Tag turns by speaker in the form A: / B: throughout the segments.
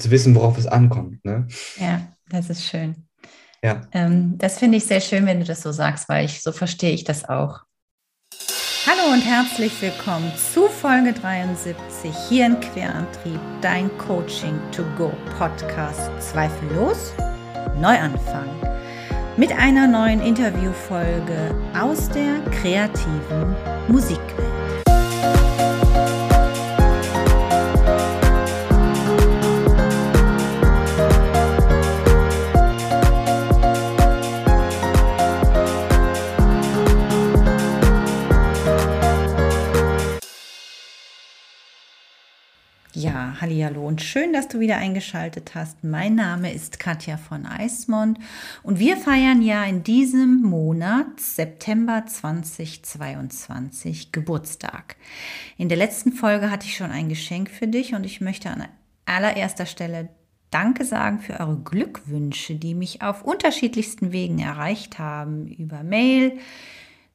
A: zu wissen, worauf es ankommt. Ne?
B: Ja, das ist schön.
A: Ja.
B: Ähm, das finde ich sehr schön, wenn du das so sagst, weil ich so verstehe ich das auch. Hallo und herzlich willkommen zu Folge 73 hier in Querantrieb, dein Coaching to Go Podcast. Zweifellos Neuanfang mit einer neuen Interviewfolge aus der kreativen Musikwelt. Hallo und schön, dass du wieder eingeschaltet hast. Mein Name ist Katja von Eismond und wir feiern ja in diesem Monat September 2022 Geburtstag. In der letzten Folge hatte ich schon ein Geschenk für dich und ich möchte an allererster Stelle Danke sagen für eure Glückwünsche, die mich auf unterschiedlichsten Wegen erreicht haben, über Mail,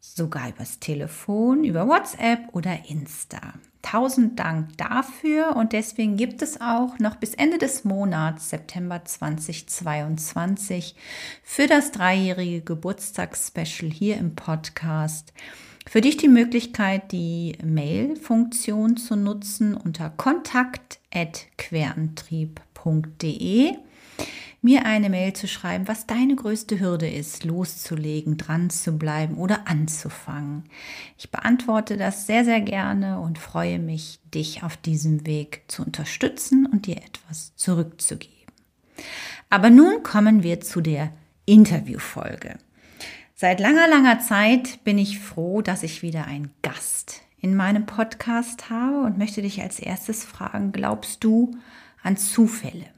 B: sogar übers Telefon, über WhatsApp oder Insta. Tausend Dank dafür. Und deswegen gibt es auch noch bis Ende des Monats September 2022 für das dreijährige Geburtstagsspecial hier im Podcast für dich die Möglichkeit, die Mail-Funktion zu nutzen unter kontakt.querantrieb.de mir eine Mail zu schreiben, was deine größte Hürde ist, loszulegen, dran zu bleiben oder anzufangen. Ich beantworte das sehr, sehr gerne und freue mich, dich auf diesem Weg zu unterstützen und dir etwas zurückzugeben. Aber nun kommen wir zu der Interviewfolge. Seit langer, langer Zeit bin ich froh, dass ich wieder einen Gast in meinem Podcast habe und möchte dich als erstes fragen, glaubst du an Zufälle?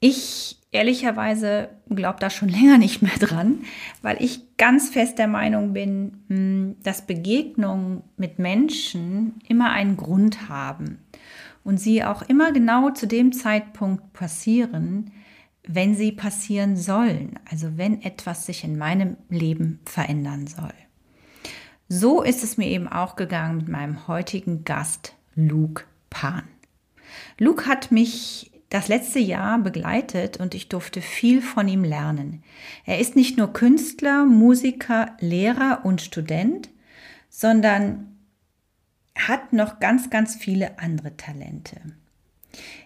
B: Ich ehrlicherweise glaube da schon länger nicht mehr dran, weil ich ganz fest der Meinung bin, hm, dass Begegnungen mit Menschen immer einen Grund haben und sie auch immer genau zu dem Zeitpunkt passieren, wenn sie passieren sollen, also wenn etwas sich in meinem Leben verändern soll. So ist es mir eben auch gegangen mit meinem heutigen Gast Luke Pan. Luke hat mich das letzte Jahr begleitet und ich durfte viel von ihm lernen. Er ist nicht nur Künstler, Musiker, Lehrer und Student, sondern hat noch ganz, ganz viele andere Talente.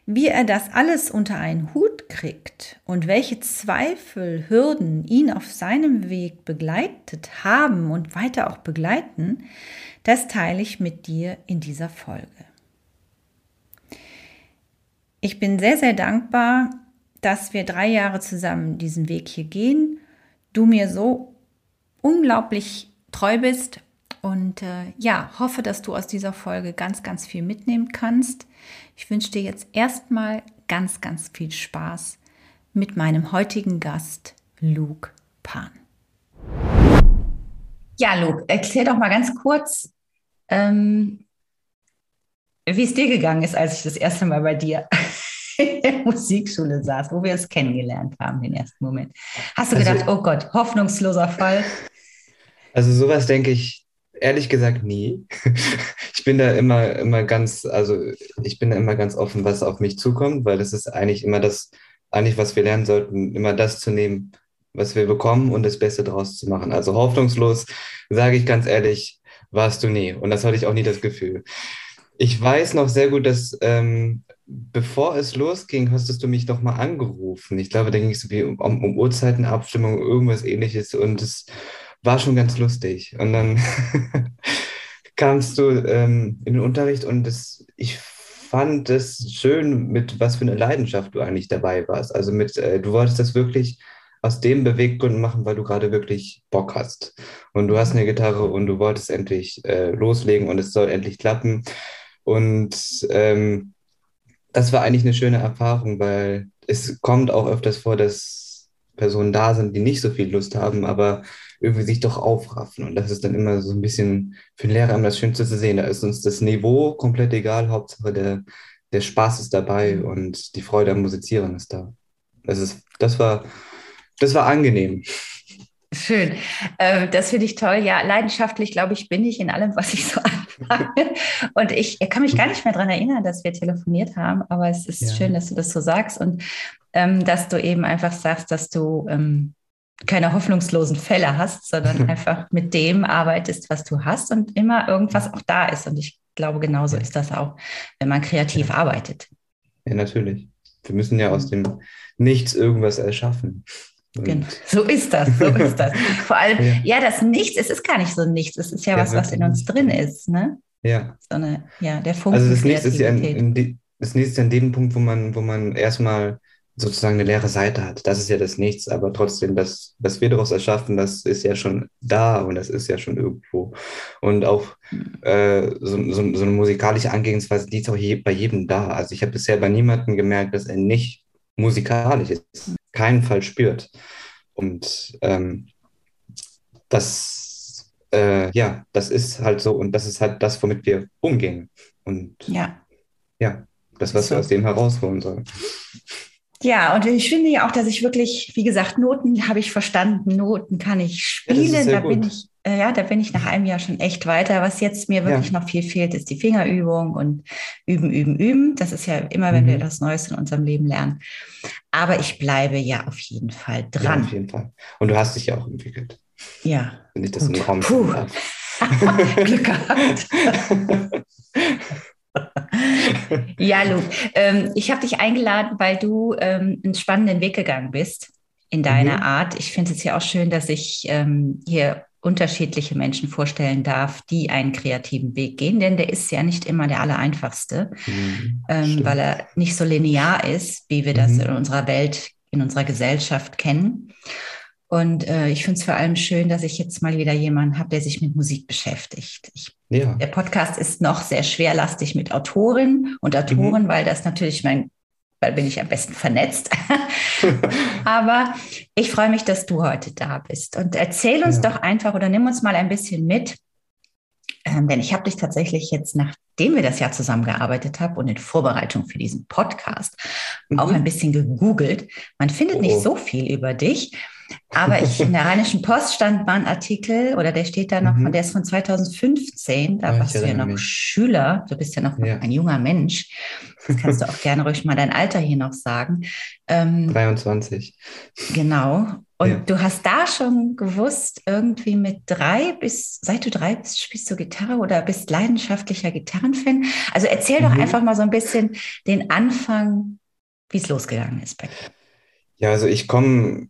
B: Wie er das alles unter einen Hut kriegt und welche Zweifel, Hürden ihn auf seinem Weg begleitet haben und weiter auch begleiten, das teile ich mit dir in dieser Folge. Ich bin sehr, sehr dankbar, dass wir drei Jahre zusammen diesen Weg hier gehen. Du mir so unglaublich treu bist und äh, ja, hoffe, dass du aus dieser Folge ganz, ganz viel mitnehmen kannst. Ich wünsche dir jetzt erstmal ganz, ganz viel Spaß mit meinem heutigen Gast, Luke Pan. Ja, Luke, erklär doch mal ganz kurz, ähm, wie es dir gegangen ist, als ich das erste Mal bei dir in der Musikschule saß, wo wir uns kennengelernt haben, den ersten Moment. Hast du also, gedacht, oh Gott, hoffnungsloser Fall?
A: Also sowas denke ich ehrlich gesagt nie. Ich bin da immer, immer ganz, also ich bin da immer ganz offen, was auf mich zukommt, weil das ist eigentlich immer das, eigentlich was wir lernen sollten, immer das zu nehmen, was wir bekommen und das Beste daraus zu machen. Also hoffnungslos, sage ich ganz ehrlich, warst du nie. Und das hatte ich auch nie das Gefühl. Ich weiß noch sehr gut, dass ähm, bevor es losging, hast du mich doch mal angerufen. Ich glaube, da ging es um, um Uhrzeitenabstimmung, irgendwas ähnliches und es war schon ganz lustig. Und dann kamst du ähm, in den Unterricht und das, ich fand es schön, mit was für eine Leidenschaft du eigentlich dabei warst. Also mit, äh, du wolltest das wirklich aus dem Beweggrund machen, weil du gerade wirklich Bock hast. Und du hast eine Gitarre und du wolltest endlich äh, loslegen und es soll endlich klappen. Und ähm, das war eigentlich eine schöne Erfahrung, weil es kommt auch öfters vor, dass Personen da sind, die nicht so viel Lust haben, aber irgendwie sich doch aufraffen. Und das ist dann immer so ein bisschen für den Lehrer immer das Schönste zu sehen. Da ist uns das Niveau komplett egal. Hauptsache der, der Spaß ist dabei und die Freude am Musizieren ist da. Das, ist, das, war, das war angenehm.
B: Schön. Äh, das finde ich toll. Ja, leidenschaftlich, glaube ich, bin ich in allem, was ich so und ich kann mich gar nicht mehr daran erinnern, dass wir telefoniert haben, aber es ist ja. schön, dass du das so sagst und ähm, dass du eben einfach sagst, dass du ähm, keine hoffnungslosen Fälle hast, sondern einfach mit dem arbeitest, was du hast und immer irgendwas auch da ist. Und ich glaube, genauso ist das auch, wenn man kreativ ja. arbeitet.
A: Ja, natürlich. Wir müssen ja aus dem Nichts irgendwas erschaffen.
B: Genau. So ist das, so ist das. Vor allem, ja. ja. das Nichts, es ist gar nicht so Nichts, es ist ja, ja was, was in uns drin ist, ne?
A: Ja.
B: So eine, ja, der Funken.
A: Also das Nichts ist ja in, in das Nichts ist an dem Punkt, wo man, wo man erstmal sozusagen eine leere Seite hat. Das ist ja das Nichts, aber trotzdem, das, was wir daraus erschaffen, das ist ja schon da und das ist ja schon irgendwo. Und auch hm. äh, so, so, so, eine musikalische Angehensweise, die ist auch je, bei jedem da. Also ich habe bisher bei niemandem gemerkt, dass er nicht musikalisch ist, keinen Fall spürt. Und ähm, das, äh, ja, das ist halt so und das ist halt das, womit wir umgehen. Und
B: ja,
A: ja das, was so. wir aus dem herausholen sollen.
B: Ja, und ich finde ja auch, dass ich wirklich, wie gesagt, Noten habe ich verstanden, Noten kann ich spielen. Ja, da gut. bin ich, ja, da bin ich nach einem Jahr schon echt weiter. Was jetzt mir wirklich ja. noch viel fehlt, ist die Fingerübung und üben, üben, üben. Das ist ja immer, wenn mhm. wir etwas Neues in unserem Leben lernen. Aber ich bleibe ja auf jeden Fall dran. Ja,
A: auf jeden Fall. Und du hast dich ja auch entwickelt.
B: Ja.
A: Wenn ich das Gut. im Raum Puh.
B: Glück gehabt. ja, Lu, ähm, ich habe dich eingeladen, weil du ähm, einen spannenden Weg gegangen bist in deiner mhm. Art. Ich finde es ja auch schön, dass ich ähm, hier unterschiedliche Menschen vorstellen darf, die einen kreativen Weg gehen, denn der ist ja nicht immer der allereinfachste, mhm, ähm, weil er nicht so linear ist, wie wir das mhm. in unserer Welt, in unserer Gesellschaft kennen. Und äh, ich finde es vor allem schön, dass ich jetzt mal wieder jemanden habe, der sich mit Musik beschäftigt. Ich, ja. Der Podcast ist noch sehr schwerlastig mit Autorinnen und Autoren, mhm. weil das natürlich mein, weil bin ich am besten vernetzt. Aber ich freue mich, dass du heute da bist. Und erzähl uns ja. doch einfach oder nimm uns mal ein bisschen mit. Ähm, denn ich habe dich tatsächlich jetzt, nachdem wir das Jahr zusammengearbeitet haben und in Vorbereitung für diesen Podcast, mhm. auch ein bisschen gegoogelt. Man findet oh. nicht so viel über dich. Aber ich, in der Rheinischen Post stand mal ein Artikel, oder der steht da noch, mhm. der ist von 2015, da ja, warst du ja noch mich. Schüler, du bist ja noch ja. ein junger Mensch. Das kannst du auch gerne ruhig mal dein Alter hier noch sagen.
A: Ähm, 23.
B: Genau. Und ja. du hast da schon gewusst, irgendwie mit drei bis, seit du drei bist, spielst du Gitarre oder bist leidenschaftlicher Gitarrenfan. Also erzähl mhm. doch einfach mal so ein bisschen den Anfang, wie es losgegangen ist bei dir.
A: Ja, also ich komme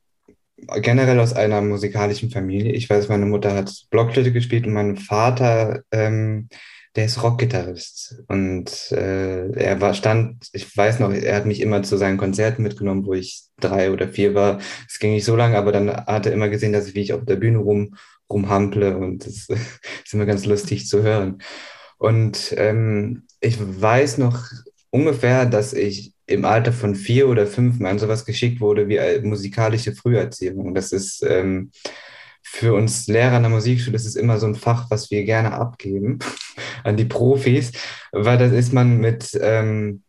A: generell aus einer musikalischen Familie. Ich weiß, meine Mutter hat Blockflöte gespielt und mein Vater, ähm, der ist Rockgitarrist. Und äh, er war, stand, ich weiß noch, er hat mich immer zu seinen Konzerten mitgenommen, wo ich drei oder vier war. Es ging nicht so lange, aber dann hat er immer gesehen, dass ich, wie ich auf der Bühne rum, rumhample und das ist immer ganz lustig zu hören. Und ähm, ich weiß noch ungefähr, dass ich im Alter von vier oder fünf Mal sowas geschickt wurde wie musikalische Früherziehung. Das ist ähm, für uns Lehrer an der Musikschule, das ist immer so ein Fach, was wir gerne abgeben an die Profis, weil das ist man mit ähm,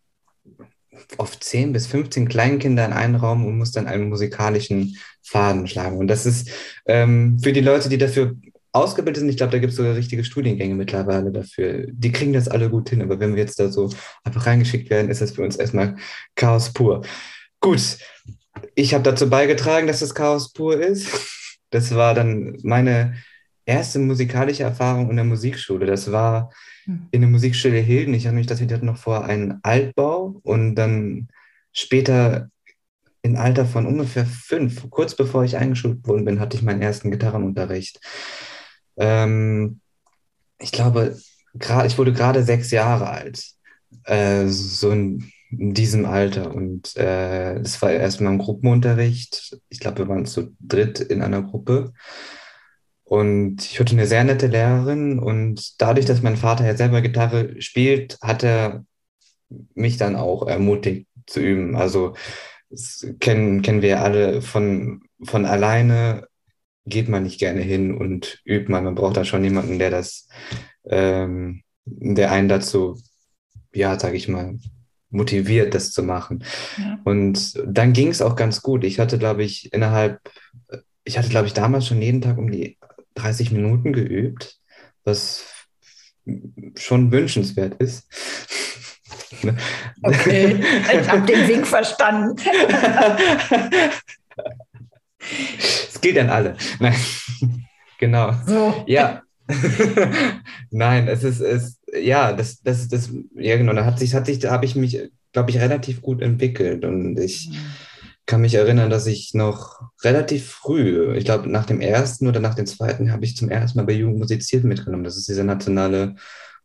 A: oft 10 bis 15 Kleinkinder in einen Raum und muss dann einen musikalischen Faden schlagen. Und das ist ähm, für die Leute, die dafür ausgebildet sind. Ich glaube, da gibt es sogar richtige Studiengänge mittlerweile dafür. Die kriegen das alle gut hin, aber wenn wir jetzt da so einfach reingeschickt werden, ist das für uns erstmal Chaos pur. Gut, ich habe dazu beigetragen, dass das Chaos pur ist. Das war dann meine erste musikalische Erfahrung in der Musikschule. Das war hm. in der Musikschule Hilden. Ich erinnere mich, dass wir hatten noch vor einen Altbau und dann später im Alter von ungefähr fünf, kurz bevor ich eingeschult worden bin, hatte ich meinen ersten Gitarrenunterricht. Ähm, ich glaube, ich wurde gerade sechs Jahre alt, äh, so in, in, diesem Alter. Und äh, das war erstmal ein Gruppenunterricht. Ich glaube, wir waren zu dritt in einer Gruppe. Und ich hatte eine sehr nette Lehrerin. Und dadurch, dass mein Vater ja selber Gitarre spielt, hat er mich dann auch ermutigt zu üben. Also kennen, kennen wir alle von, von alleine geht man nicht gerne hin und übt man. Man braucht da schon jemanden, der das, ähm, der einen dazu, ja, sag ich mal, motiviert, das zu machen. Ja. Und dann ging es auch ganz gut. Ich hatte, glaube ich, innerhalb, ich hatte, glaube ich, damals schon jeden Tag um die 30 Minuten geübt, was schon wünschenswert ist.
B: Okay, ich habe den Wink verstanden.
A: Es gilt an alle. Nein, genau. So. Ja. Nein, es ist, es, ja, das, das, das, ja, genau, da hat sich, hat sich, da habe ich mich, glaube ich, relativ gut entwickelt und ich mhm. kann mich erinnern, dass ich noch relativ früh, ich glaube, nach dem ersten oder nach dem zweiten habe ich zum ersten Mal bei Jugend musiziert mitgenommen. Das ist dieser nationale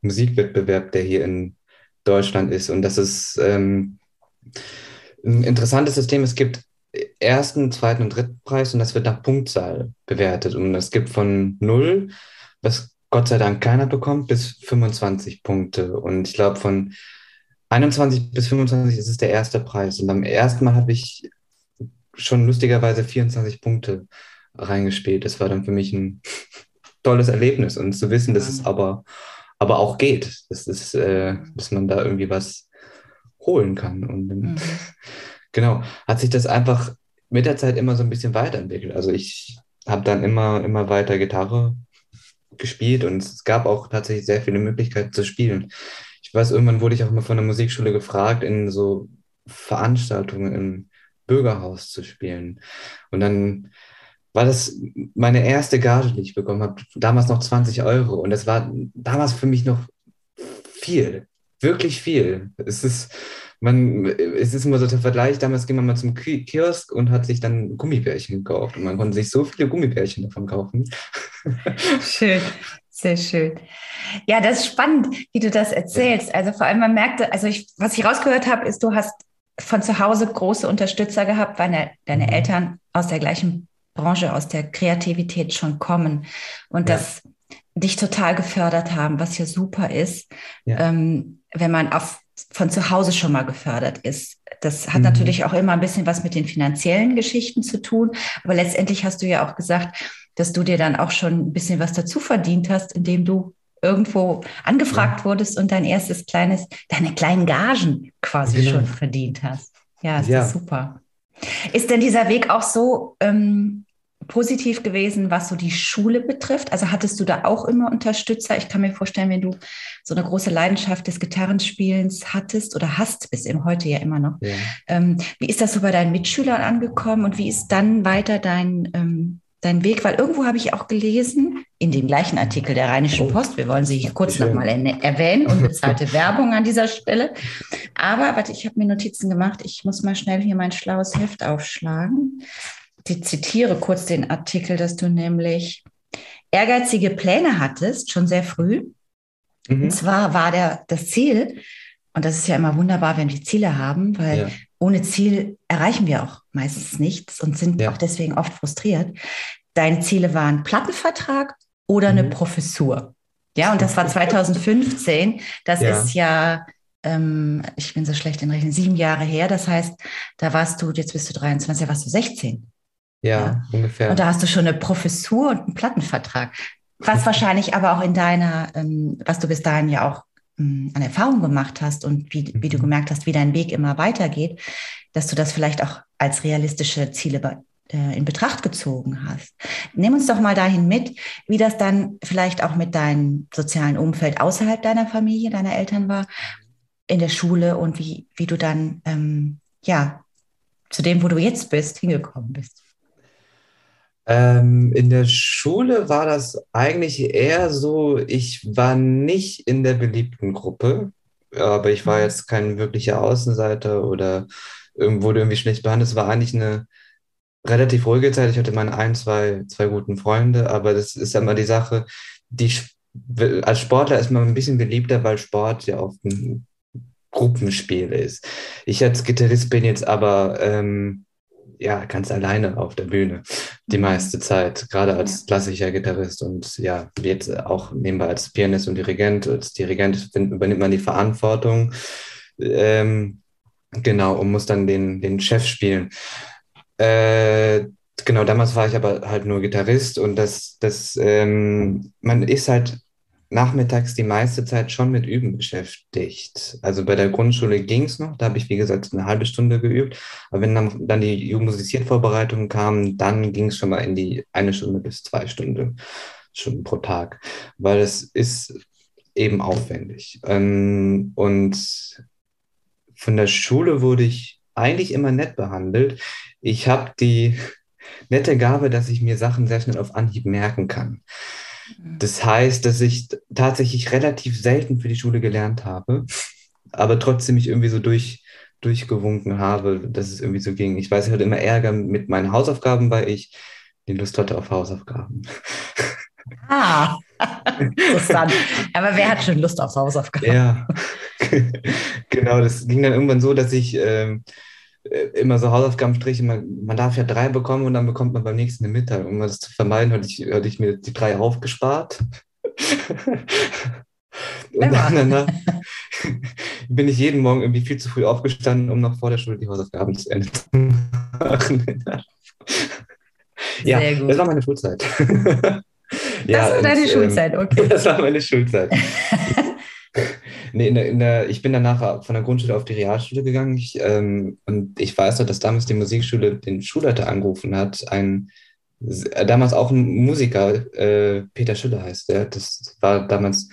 A: Musikwettbewerb, der hier in Deutschland ist. Und das ist ähm, ein interessantes System. Es gibt ersten, zweiten und dritten Preis und das wird nach Punktzahl bewertet. Und es gibt von null, was Gott sei Dank keiner bekommt, bis 25 Punkte. Und ich glaube, von 21 bis 25 ist es der erste Preis. Und beim ersten Mal habe ich schon lustigerweise 24 Punkte reingespielt. Das war dann für mich ein tolles Erlebnis. Und zu wissen, dass es aber aber auch geht. Das ist, äh, dass man da irgendwie was holen kann. Und mhm. genau, hat sich das einfach mit der Zeit immer so ein bisschen weiterentwickelt. Also ich habe dann immer, immer weiter Gitarre gespielt und es gab auch tatsächlich sehr viele Möglichkeiten zu spielen. Ich weiß, irgendwann wurde ich auch immer von der Musikschule gefragt, in so Veranstaltungen im Bürgerhaus zu spielen. Und dann war das meine erste Gage, die ich bekommen habe. Damals noch 20 Euro. Und das war damals für mich noch viel, wirklich viel. Es ist, man, es ist immer so der Vergleich. Damals ging man mal zum Kiosk und hat sich dann Gummibärchen gekauft. Und man konnte sich so viele Gummibärchen davon kaufen.
B: Schön. Sehr schön. Ja, das ist spannend, wie du das erzählst. Also vor allem, man merkte, also ich, was ich rausgehört habe, ist, du hast von zu Hause große Unterstützer gehabt, weil deine, deine mhm. Eltern aus der gleichen Branche, aus der Kreativität schon kommen und ja. das dich total gefördert haben, was ja super ist, ja. Ähm, wenn man auf, von zu Hause schon mal gefördert ist. Das hat mhm. natürlich auch immer ein bisschen was mit den finanziellen Geschichten zu tun, aber letztendlich hast du ja auch gesagt, dass du dir dann auch schon ein bisschen was dazu verdient hast, indem du irgendwo angefragt ja. wurdest und dein erstes kleines, deine kleinen Gagen quasi genau. schon verdient hast. Ja, ist ja. super. Ist denn dieser Weg auch so ähm, positiv gewesen, was so die Schule betrifft? Also hattest du da auch immer Unterstützer? Ich kann mir vorstellen, wenn du so eine große Leidenschaft des Gitarrenspielens hattest oder hast, bis im heute ja immer noch. Ja. Ähm, wie ist das so bei deinen Mitschülern angekommen und wie ist dann weiter dein, ähm, dein Weg? Weil irgendwo habe ich auch gelesen, in dem gleichen Artikel der Rheinischen oh. Post, wir wollen sie hier kurz nochmal erwähnen, unbezahlte Werbung an dieser Stelle. Aber, warte, ich habe mir Notizen gemacht, ich muss mal schnell hier mein schlaues Heft aufschlagen zitiere kurz den Artikel, dass du nämlich ehrgeizige Pläne hattest, schon sehr früh. Mhm. Und zwar war der, das Ziel, und das ist ja immer wunderbar, wenn wir Ziele haben, weil ja. ohne Ziel erreichen wir auch meistens nichts und sind ja. auch deswegen oft frustriert. Deine Ziele waren Plattenvertrag oder mhm. eine Professur. Ja, und das war 2015. Das ja. ist ja, ähm, ich bin so schlecht in Rechnen, sieben Jahre her. Das heißt, da warst du, jetzt bist du 23, da warst du 16.
A: Ja, ja, ungefähr.
B: Und da hast du schon eine Professur und einen Plattenvertrag. Was wahrscheinlich aber auch in deiner, ähm, was du bis dahin ja auch ähm, an Erfahrung gemacht hast und wie, wie du mhm. gemerkt hast, wie dein Weg immer weitergeht, dass du das vielleicht auch als realistische Ziele äh, in Betracht gezogen hast. Nimm uns doch mal dahin mit, wie das dann vielleicht auch mit deinem sozialen Umfeld außerhalb deiner Familie, deiner Eltern war, in der Schule und wie, wie du dann, ähm, ja, zu dem, wo du jetzt bist, hingekommen bist.
A: Ähm, in der Schule war das eigentlich eher so, ich war nicht in der beliebten Gruppe, aber ich war mhm. jetzt kein wirklicher Außenseiter oder wurde irgendwie schlecht behandelt. Es war eigentlich eine relativ ruhige Zeit. Ich hatte meine ein, zwei, zwei guten Freunde, aber das ist ja immer die Sache, die als Sportler ist man ein bisschen beliebter, weil Sport ja oft ein Gruppenspiel ist. Ich als Gitarrist bin jetzt aber ähm, ja, ganz alleine auf der Bühne die mhm. meiste Zeit, gerade als klassischer Gitarrist und ja, jetzt auch nebenbei als Pianist und Dirigent. Als Dirigent übernimmt man die Verantwortung, ähm, genau, und muss dann den, den Chef spielen. Äh, genau, damals war ich aber halt nur Gitarrist und das, das, ähm, man ist halt nachmittags die meiste Zeit schon mit Üben beschäftigt. Also bei der Grundschule ging es noch, da habe ich, wie gesagt, eine halbe Stunde geübt. Aber wenn dann, dann die Jugendmusikvorbereitung kam, dann ging es schon mal in die eine Stunde bis zwei Stunden, Stunden pro Tag. Weil es ist eben aufwendig. Ähm, und von der Schule wurde ich eigentlich immer nett behandelt. Ich habe die nette Gabe, dass ich mir Sachen sehr schnell auf Anhieb merken kann. Das heißt, dass ich tatsächlich relativ selten für die Schule gelernt habe, aber trotzdem mich irgendwie so durch, durchgewunken habe, dass es irgendwie so ging. Ich weiß, ich hatte immer Ärger mit meinen Hausaufgaben, weil ich die Lust hatte auf Hausaufgaben.
B: Ah, interessant. Aber wer hat schon Lust auf Hausaufgaben?
A: Ja, genau. Das ging dann irgendwann so, dass ich ähm, äh, immer so Hausaufgabenstriche, man, man darf ja drei bekommen und dann bekommt man beim nächsten eine Mitteilung. Um das zu vermeiden, hatte ich, hatte ich mir die drei aufgespart. und dann danach bin ich jeden Morgen irgendwie viel zu früh aufgestanden, um noch vor der Schule die Hausaufgaben zu Ende zu machen. ja, das war meine Schulzeit.
B: ja, das war deine und, Schulzeit, okay.
A: Das war meine Schulzeit. Nee, in der, in der, ich bin danach von der Grundschule auf die Realschule gegangen ich, ähm, und ich weiß noch, dass damals die Musikschule den Schulleiter angerufen hat, ein damals auch ein Musiker, äh, Peter Schiller heißt der, das war damals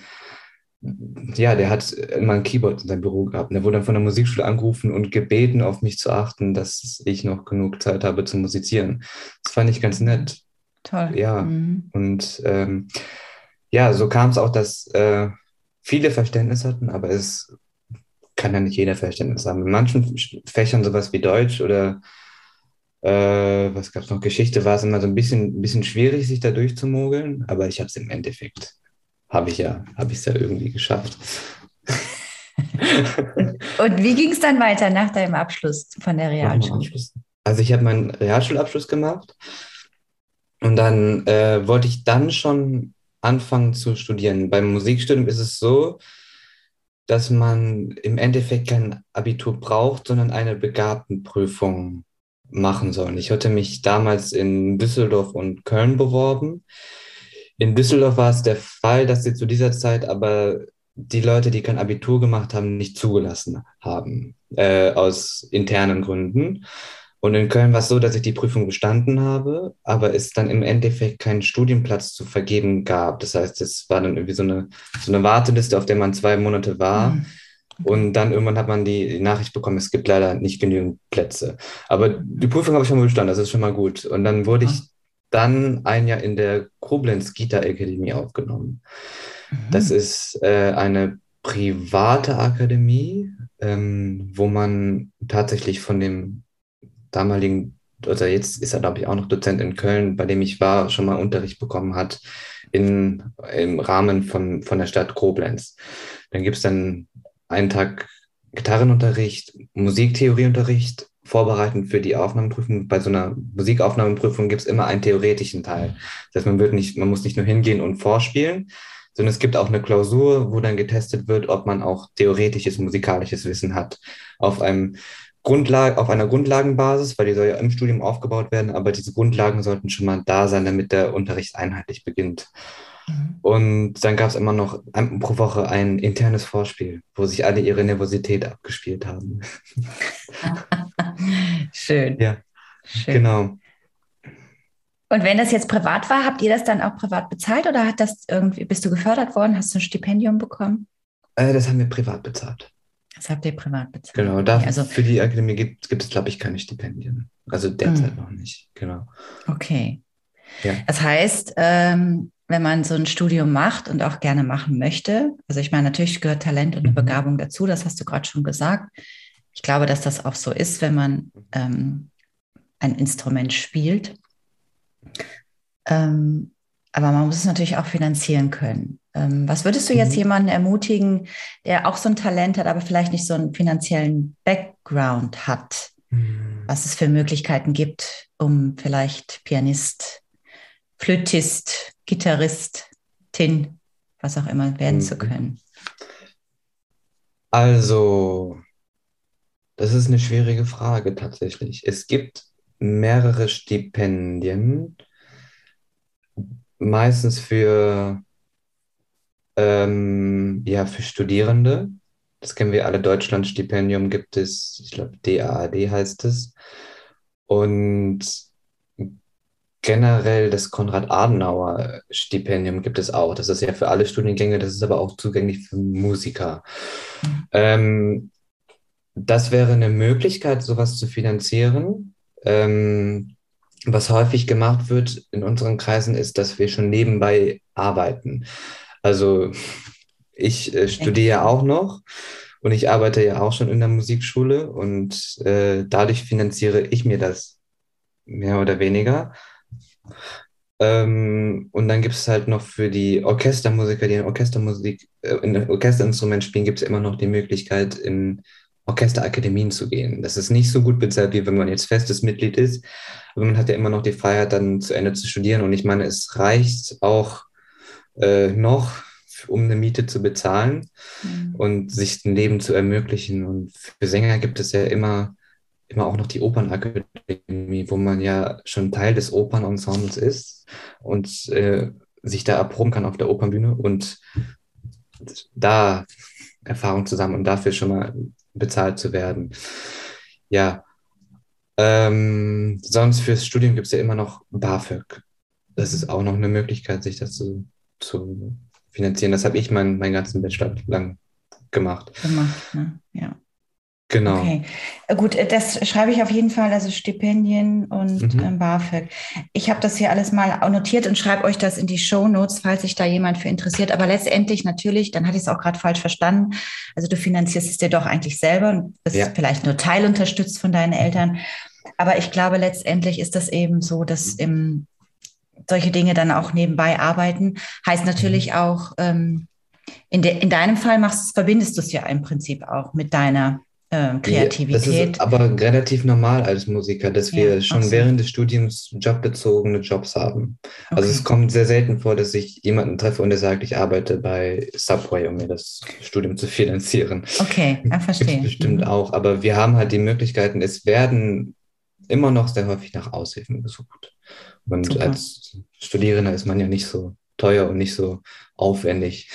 A: ja, der hat immer ein Keyboard in seinem Büro gehabt. Und der wurde dann von der Musikschule angerufen und gebeten, auf mich zu achten, dass ich noch genug Zeit habe zu musizieren. Das fand ich ganz nett.
B: Toll.
A: Ja, mhm. und ähm, ja, so kam es auch, dass äh, viele Verständnis hatten, aber es kann ja nicht jeder Verständnis haben. In manchen Fächern, sowas wie Deutsch oder äh, was gab es noch, Geschichte, war es immer so ein bisschen, bisschen schwierig, sich da durchzumogeln, aber ich habe es im Endeffekt, habe ich ja, habe ich es ja irgendwie geschafft.
B: Und wie ging es dann weiter nach deinem Abschluss von der Realschule?
A: Also ich habe meinen Realschulabschluss gemacht und dann äh, wollte ich dann schon anfangen zu studieren. Beim Musikstudium ist es so, dass man im Endeffekt kein Abitur braucht, sondern eine Begabtenprüfung machen soll. Ich hatte mich damals in Düsseldorf und Köln beworben. In Düsseldorf war es der Fall, dass sie zu dieser Zeit aber die Leute, die kein Abitur gemacht haben, nicht zugelassen haben, äh, aus internen Gründen. Und in Köln war es so, dass ich die Prüfung bestanden habe, aber es dann im Endeffekt keinen Studienplatz zu vergeben gab. Das heißt, es war dann irgendwie so eine, so eine Warteliste, auf der man zwei Monate war. Mhm. Und dann irgendwann hat man die Nachricht bekommen, es gibt leider nicht genügend Plätze. Aber die Prüfung habe ich schon mal bestanden, das ist schon mal gut. Und dann wurde ich dann ein Jahr in der Koblenz Gita Akademie aufgenommen. Mhm. Das ist äh, eine private Akademie, ähm, wo man tatsächlich von dem damaligen, also jetzt ist er, glaube ich, auch noch Dozent in Köln, bei dem ich war, schon mal Unterricht bekommen hat in, im Rahmen von, von der Stadt Koblenz. Dann gibt es dann einen Tag Gitarrenunterricht, Musiktheorieunterricht, vorbereitend für die Aufnahmeprüfung. Bei so einer Musikaufnahmeprüfung gibt es immer einen theoretischen Teil. Das heißt, man wird nicht, man muss nicht nur hingehen und vorspielen, sondern es gibt auch eine Klausur, wo dann getestet wird, ob man auch theoretisches musikalisches Wissen hat. Auf einem Grundlage, auf einer Grundlagenbasis, weil die soll ja im Studium aufgebaut werden, aber diese Grundlagen sollten schon mal da sein, damit der Unterricht einheitlich beginnt. Mhm. Und dann gab es immer noch pro Woche ein internes Vorspiel, wo sich alle ihre Nervosität abgespielt haben.
B: Schön.
A: Ja, Schön. genau.
B: Und wenn das jetzt privat war, habt ihr das dann auch privat bezahlt oder hat das irgendwie, bist du gefördert worden? Hast du ein Stipendium bekommen?
A: Äh, das haben wir privat bezahlt.
B: Das habt ihr privat bezahlt.
A: Genau, dafür, also, für die Akademie gibt, gibt es, glaube ich, keine Stipendien. Also derzeit mh. noch nicht, genau.
B: Okay. Ja. Das heißt, ähm, wenn man so ein Studium macht und auch gerne machen möchte, also ich meine, natürlich gehört Talent und mhm. Begabung dazu, das hast du gerade schon gesagt. Ich glaube, dass das auch so ist, wenn man ähm, ein Instrument spielt. Ähm, aber man muss es natürlich auch finanzieren können. Ähm, was würdest du jetzt mhm. jemanden ermutigen, der auch so ein Talent hat, aber vielleicht nicht so einen finanziellen Background hat? Mhm. Was es für Möglichkeiten gibt, um vielleicht Pianist, Flötist, Gitarristin, was auch immer werden mhm. zu können?
A: Also, das ist eine schwierige Frage tatsächlich. Es gibt mehrere Stipendien meistens für, ähm, ja, für Studierende. Das kennen wir alle. Deutschlandstipendium gibt es, ich glaube, DAAD heißt es. Und generell das Konrad-Adenauer-Stipendium gibt es auch. Das ist ja für alle Studiengänge, das ist aber auch zugänglich für Musiker. Ähm, das wäre eine Möglichkeit, sowas zu finanzieren. Ähm, was häufig gemacht wird in unseren Kreisen, ist, dass wir schon nebenbei arbeiten. Also ich äh, studiere auch noch und ich arbeite ja auch schon in der Musikschule und äh, dadurch finanziere ich mir das mehr oder weniger. Ähm, und dann gibt es halt noch für die Orchestermusiker, die in Orchestermusik, äh, in Orchesterinstrument spielen, gibt es immer noch die Möglichkeit, in Orchesterakademien zu gehen. Das ist nicht so gut bezahlt, wie wenn man jetzt festes Mitglied ist, aber man hat ja immer noch die Freiheit, dann zu Ende zu studieren. Und ich meine, es reicht auch äh, noch, um eine Miete zu bezahlen mhm. und sich ein Leben zu ermöglichen. Und für Sänger gibt es ja immer, immer auch noch die Opernakademie, wo man ja schon Teil des Opernensembles ist und äh, sich da erproben kann auf der Opernbühne und da Erfahrung zusammen und dafür schon mal bezahlt zu werden. Ja, ähm, sonst fürs Studium gibt es ja immer noch BAföG. Das ist auch noch eine Möglichkeit, sich das zu, zu finanzieren. Das habe ich meinen mein ganzen Bachelor lang gemacht.
B: Gemacht, ne? ja.
A: Genau.
B: Okay, gut, äh, das schreibe ich auf jeden Fall, also Stipendien und mhm. ähm, BAföG. Ich habe das hier alles mal notiert und schreibe euch das in die Show Notes, falls sich da jemand für interessiert. Aber letztendlich natürlich, dann hatte ich es auch gerade falsch verstanden. Also du finanzierst es dir doch eigentlich selber und bist ja. vielleicht nur teilunterstützt von deinen Eltern. Aber ich glaube, letztendlich ist das eben so, dass im, solche Dinge dann auch nebenbei arbeiten. Heißt natürlich mhm. auch, ähm, in, de, in deinem Fall machst, verbindest du es ja im Prinzip auch mit deiner äh, Kreativität.
A: Das ist aber relativ normal als Musiker, dass wir ja, schon so. während des Studiums jobbezogene Jobs haben. Okay. Also es kommt sehr selten vor, dass ich jemanden treffe und der sagt, ich arbeite bei Subway, um mir das Studium zu finanzieren.
B: Okay, ja, verstehe.
A: Bestimmt mhm. auch, aber wir haben halt die Möglichkeiten, es werden immer noch sehr häufig nach Aushilfen gesucht. Und Super. als Studierender ist man ja nicht so teuer und nicht so aufwendig.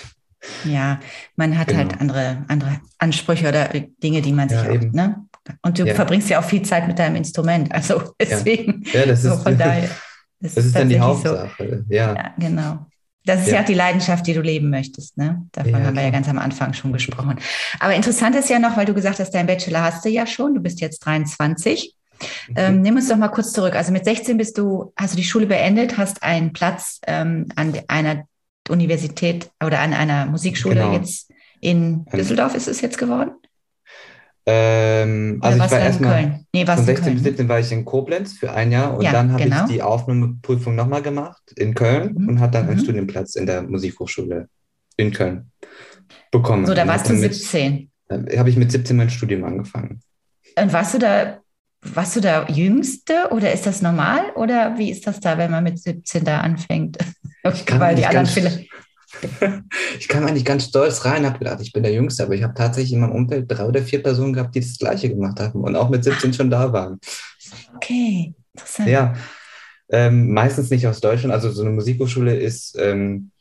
B: Ja, man hat halt genau. halt andere, andere Ansprüche oder Dinge, die man sich ja, auch, ne? Und du ja. verbringst ja auch viel Zeit mit deinem Instrument. Also deswegen.
A: Ja, ja das ist, von daher, das, das ist dann die Hauptsache. So. Ja.
B: ja, genau. Das ist ja. auch die Leidenschaft, die du leben möchtest. Ne? Davon haben wir ja ganz am Anfang schon gesprochen. Aber interessant ist ja noch, weil du gesagt hast, dein Bachelor hast du ja schon. Du bist jetzt 23. Mhm. Ähm, nimm uns doch mal kurz zurück. Also mit 16 bist du, hast du die Schule beendet, hast einen Platz ähm, an einer Universität oder an einer Musikschule genau. jetzt in Düsseldorf ist es jetzt geworden?
A: Ähm, also ich war erstmal nee, von 16 bis 17 war ich in Koblenz für ein Jahr und ja, dann habe genau. ich die Aufnahmeprüfung nochmal gemacht in Köln mhm. und habe dann mhm. einen Studienplatz in der Musikhochschule in Köln bekommen.
B: So, da warst du 17.
A: Äh, habe ich mit 17 mein Studium angefangen.
B: Und warst du da, warst du da Jüngste oder ist das normal oder wie ist das da, wenn man mit 17 da anfängt?
A: Ich kam, Weil die anderen ganz, ich kam eigentlich ganz stolz rein, habe gedacht, ich bin der Jüngste, aber ich habe tatsächlich in meinem Umfeld drei oder vier Personen gehabt, die das Gleiche gemacht haben und auch mit 17 schon da waren.
B: Okay,
A: interessant. Ja, ähm, meistens nicht aus Deutschland. Also so eine Musikhochschule ist, ähm,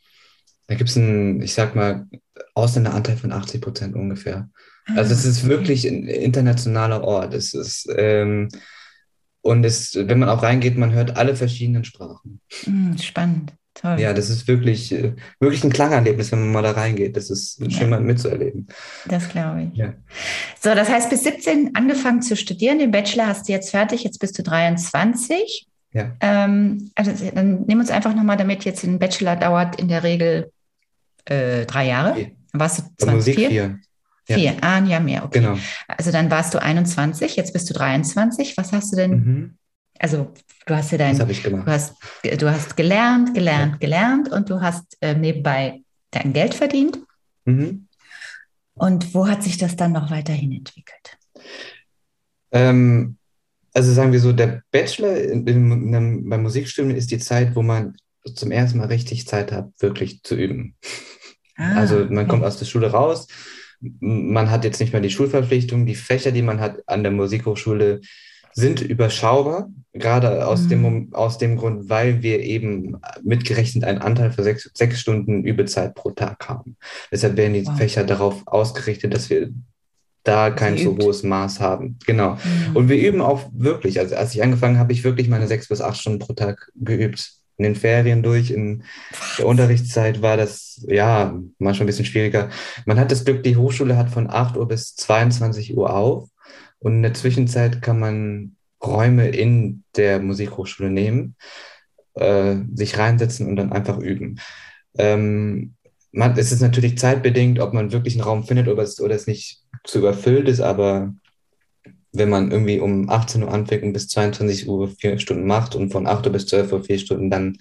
A: da gibt es einen, ich sag mal, Ausländeranteil von 80 Prozent ungefähr. Also es ist wirklich ein internationaler Ort. Es ist ähm, und es, wenn man auch reingeht, man hört alle verschiedenen Sprachen.
B: Hm, spannend. Toll.
A: Ja, das ist wirklich, äh, wirklich ein Klangerlebnis, wenn man mal da reingeht. Das ist schön mal mitzuerleben.
B: Das glaube ich. Ja. So, das heißt, bis 17 angefangen zu studieren, den Bachelor hast du jetzt fertig, jetzt bist du 23.
A: Ja.
B: Ähm, also dann nimm uns einfach nochmal damit, jetzt ein Bachelor dauert in der Regel äh, drei Jahre. Warst du 20,
A: Musik vier? Vier.
B: Ja. Vier, ah, ein Jahr mehr, okay. Genau. Also dann warst du 21, jetzt bist du 23. Was hast du denn? Mhm. Also du hast ja dein, du hast, du hast gelernt, gelernt, ja. gelernt und du hast äh, nebenbei dein Geld verdient. Mhm. Und wo hat sich das dann noch weiterhin entwickelt?
A: Ähm, also sagen wir so, der Bachelor in, in, in, beim Musikstudium ist die Zeit, wo man zum ersten Mal richtig Zeit hat, wirklich zu üben. Ah, also man okay. kommt aus der Schule raus, man hat jetzt nicht mehr die Schulverpflichtung, die Fächer, die man hat an der Musikhochschule, sind überschaubar, gerade aus, mhm. dem, aus dem Grund, weil wir eben mitgerechnet einen Anteil für sechs, sechs Stunden Übezeit pro Tag haben. Deshalb werden die wow. Fächer darauf ausgerichtet, dass wir da kein so hohes Maß haben. Genau. Mhm. Und wir üben auch wirklich. Also als ich angefangen habe, ich wirklich meine sechs bis acht Stunden pro Tag geübt. In den Ferien durch, in der Unterrichtszeit war das ja manchmal ein bisschen schwieriger. Man hat das Glück, die Hochschule hat von 8 Uhr bis 22 Uhr auf. Und in der Zwischenzeit kann man Räume in der Musikhochschule nehmen, äh, sich reinsetzen und dann einfach üben. Ähm, man, es ist natürlich zeitbedingt, ob man wirklich einen Raum findet oder es, oder es nicht zu überfüllt ist, aber wenn man irgendwie um 18 Uhr anfängt und bis 22 Uhr vier Stunden macht und von 8 Uhr bis 12 Uhr vier Stunden, dann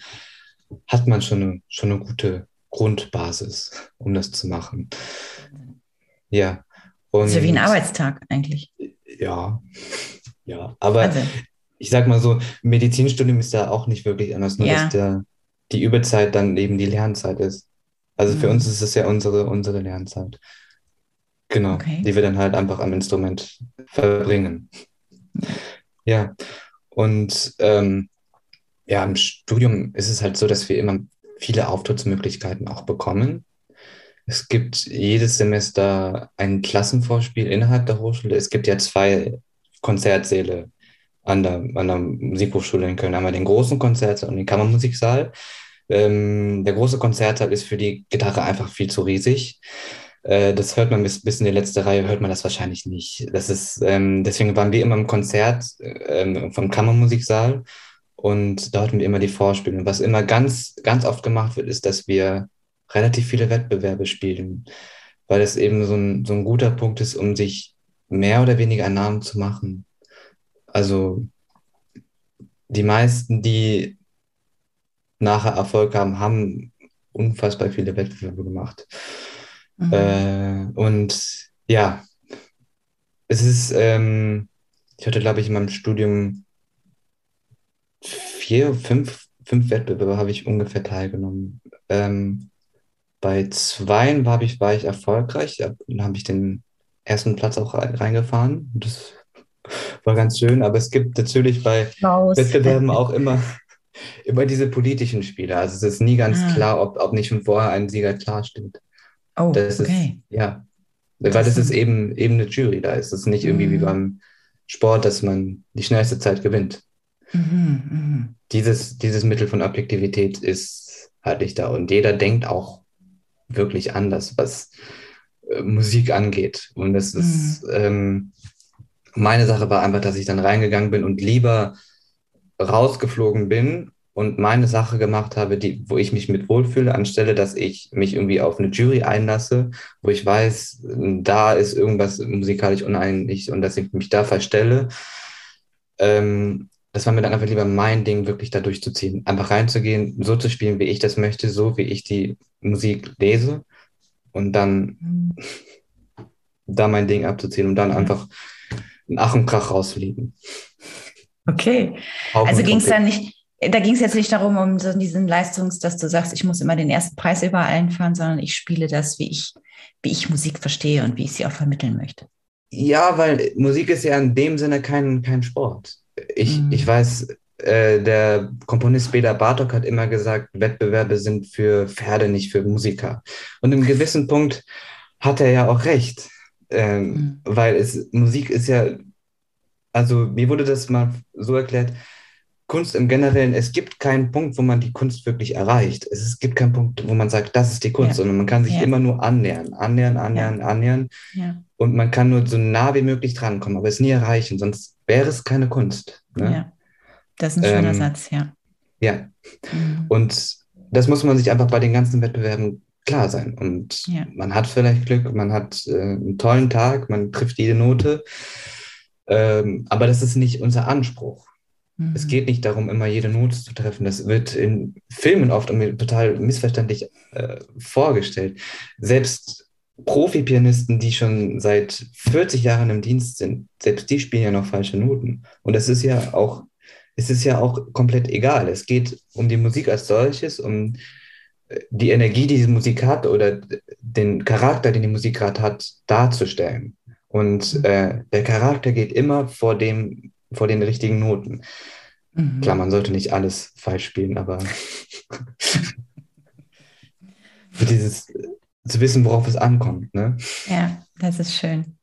A: hat man schon eine, schon eine gute Grundbasis, um das zu machen. Ja.
B: Und, ist ja wie ein Arbeitstag eigentlich.
A: Ja, ja. Aber also. ich sag mal so, Medizinstudium ist da auch nicht wirklich anders, nur ja. dass der, die Überzeit dann eben die Lernzeit ist. Also für mhm. uns ist es ja unsere, unsere Lernzeit. Genau, okay. die wir dann halt einfach am Instrument verbringen. Ja, und ähm, ja, im Studium ist es halt so, dass wir immer viele Auftrittsmöglichkeiten auch bekommen. Es gibt jedes Semester ein Klassenvorspiel innerhalb der Hochschule. Es gibt ja zwei Konzertsäle an der, an der Musikhochschule in Köln. Einmal den großen Konzertsaal und den Kammermusiksaal. Ähm, der große Konzertsaal ist für die Gitarre einfach viel zu riesig. Äh, das hört man bis, bis in die letzte Reihe, hört man das wahrscheinlich nicht. Das ist, ähm, deswegen waren wir immer im Konzert ähm, vom Kammermusiksaal und da hatten wir immer die Vorspiele. Was immer ganz, ganz oft gemacht wird, ist, dass wir relativ viele Wettbewerbe spielen, weil es eben so ein, so ein guter Punkt ist, um sich mehr oder weniger einen Namen zu machen. Also die meisten, die nachher Erfolg haben, haben unfassbar viele Wettbewerbe gemacht. Mhm. Äh, und ja, es ist, ähm, ich hatte, glaube ich, in meinem Studium vier, fünf, fünf Wettbewerbe habe ich ungefähr teilgenommen. Ähm, bei zweien war ich, war ich erfolgreich. Dann habe ich den ersten Platz auch reingefahren. Das war ganz schön. Aber es gibt natürlich bei Raus. Wettbewerben auch immer, immer diese politischen Spiele. Also es ist nie ganz ah. klar, ob, ob nicht schon vorher ein Sieger klar steht. Oh, das okay. Ist, ja. Weil das ist eben, eben eine Jury. Da ist es nicht irgendwie mhm. wie beim Sport, dass man die schnellste Zeit gewinnt. Mhm, mh. Dieses, dieses Mittel von Objektivität ist halt nicht da. Und jeder denkt auch wirklich anders, was äh, Musik angeht. Und das ist, mhm. ähm, meine Sache war einfach, dass ich dann reingegangen bin und lieber rausgeflogen bin und meine Sache gemacht habe, die, wo ich mich mit wohlfühle, anstelle, dass ich mich irgendwie auf eine Jury einlasse, wo ich weiß, da ist irgendwas musikalisch uneinig und dass ich mich da verstelle. Ähm, das war mir dann einfach lieber mein Ding, wirklich da durchzuziehen. Einfach reinzugehen, so zu spielen, wie ich das möchte, so wie ich die Musik lese und dann mhm. da mein Ding abzuziehen und dann einfach einen Ach und Krach rausfliegen.
B: Okay. Augen also ging es dann nicht, da ging es jetzt nicht darum, um so diesen Leistungs, dass du sagst, ich muss immer den ersten Preis über allen fahren, sondern ich spiele das, wie ich, wie ich Musik verstehe und wie ich sie auch vermitteln möchte.
A: Ja, weil Musik ist ja in dem Sinne kein, kein Sport. Ich, mhm. ich weiß, äh, der Komponist Beda Bartok hat immer gesagt, Wettbewerbe sind für Pferde, nicht für Musiker. Und im gewissen Punkt hat er ja auch recht, ähm, mhm. weil es, Musik ist ja, also mir wurde das mal so erklärt, Kunst im Generellen, es gibt keinen Punkt, wo man die Kunst wirklich erreicht. Es gibt keinen Punkt, wo man sagt, das ist die Kunst, ja. sondern man kann sich ja. immer nur annähern, annähern, annähern, ja. annähern. Und man kann nur so nah wie möglich drankommen, aber es nie erreichen, sonst wäre es keine Kunst. Ne? Ja,
B: das ist ein schöner ähm, Satz, ja.
A: Ja. Mhm. Und das muss man sich einfach bei den ganzen Wettbewerben klar sein. Und man hat vielleicht Glück, man hat äh, einen tollen Tag, man trifft jede Note. Ähm, aber das ist nicht unser Anspruch. Es mhm. geht nicht darum, immer jede Note zu treffen. Das wird in Filmen oft total missverständlich äh, vorgestellt. Selbst Profi-Pianisten, die schon seit 40 Jahren im Dienst sind, selbst die spielen ja noch falsche Noten. Und das ist ja auch, es ist ja auch komplett egal. Es geht um die Musik als solches, um äh, die Energie, die die Musik hat oder den Charakter, den die Musik gerade hat, darzustellen. Und mhm. äh, der Charakter geht immer vor dem vor den richtigen Noten. Mhm. Klar, man sollte nicht alles falsch spielen, aber für dieses zu wissen, worauf es ankommt. Ne?
B: Ja, das ist schön.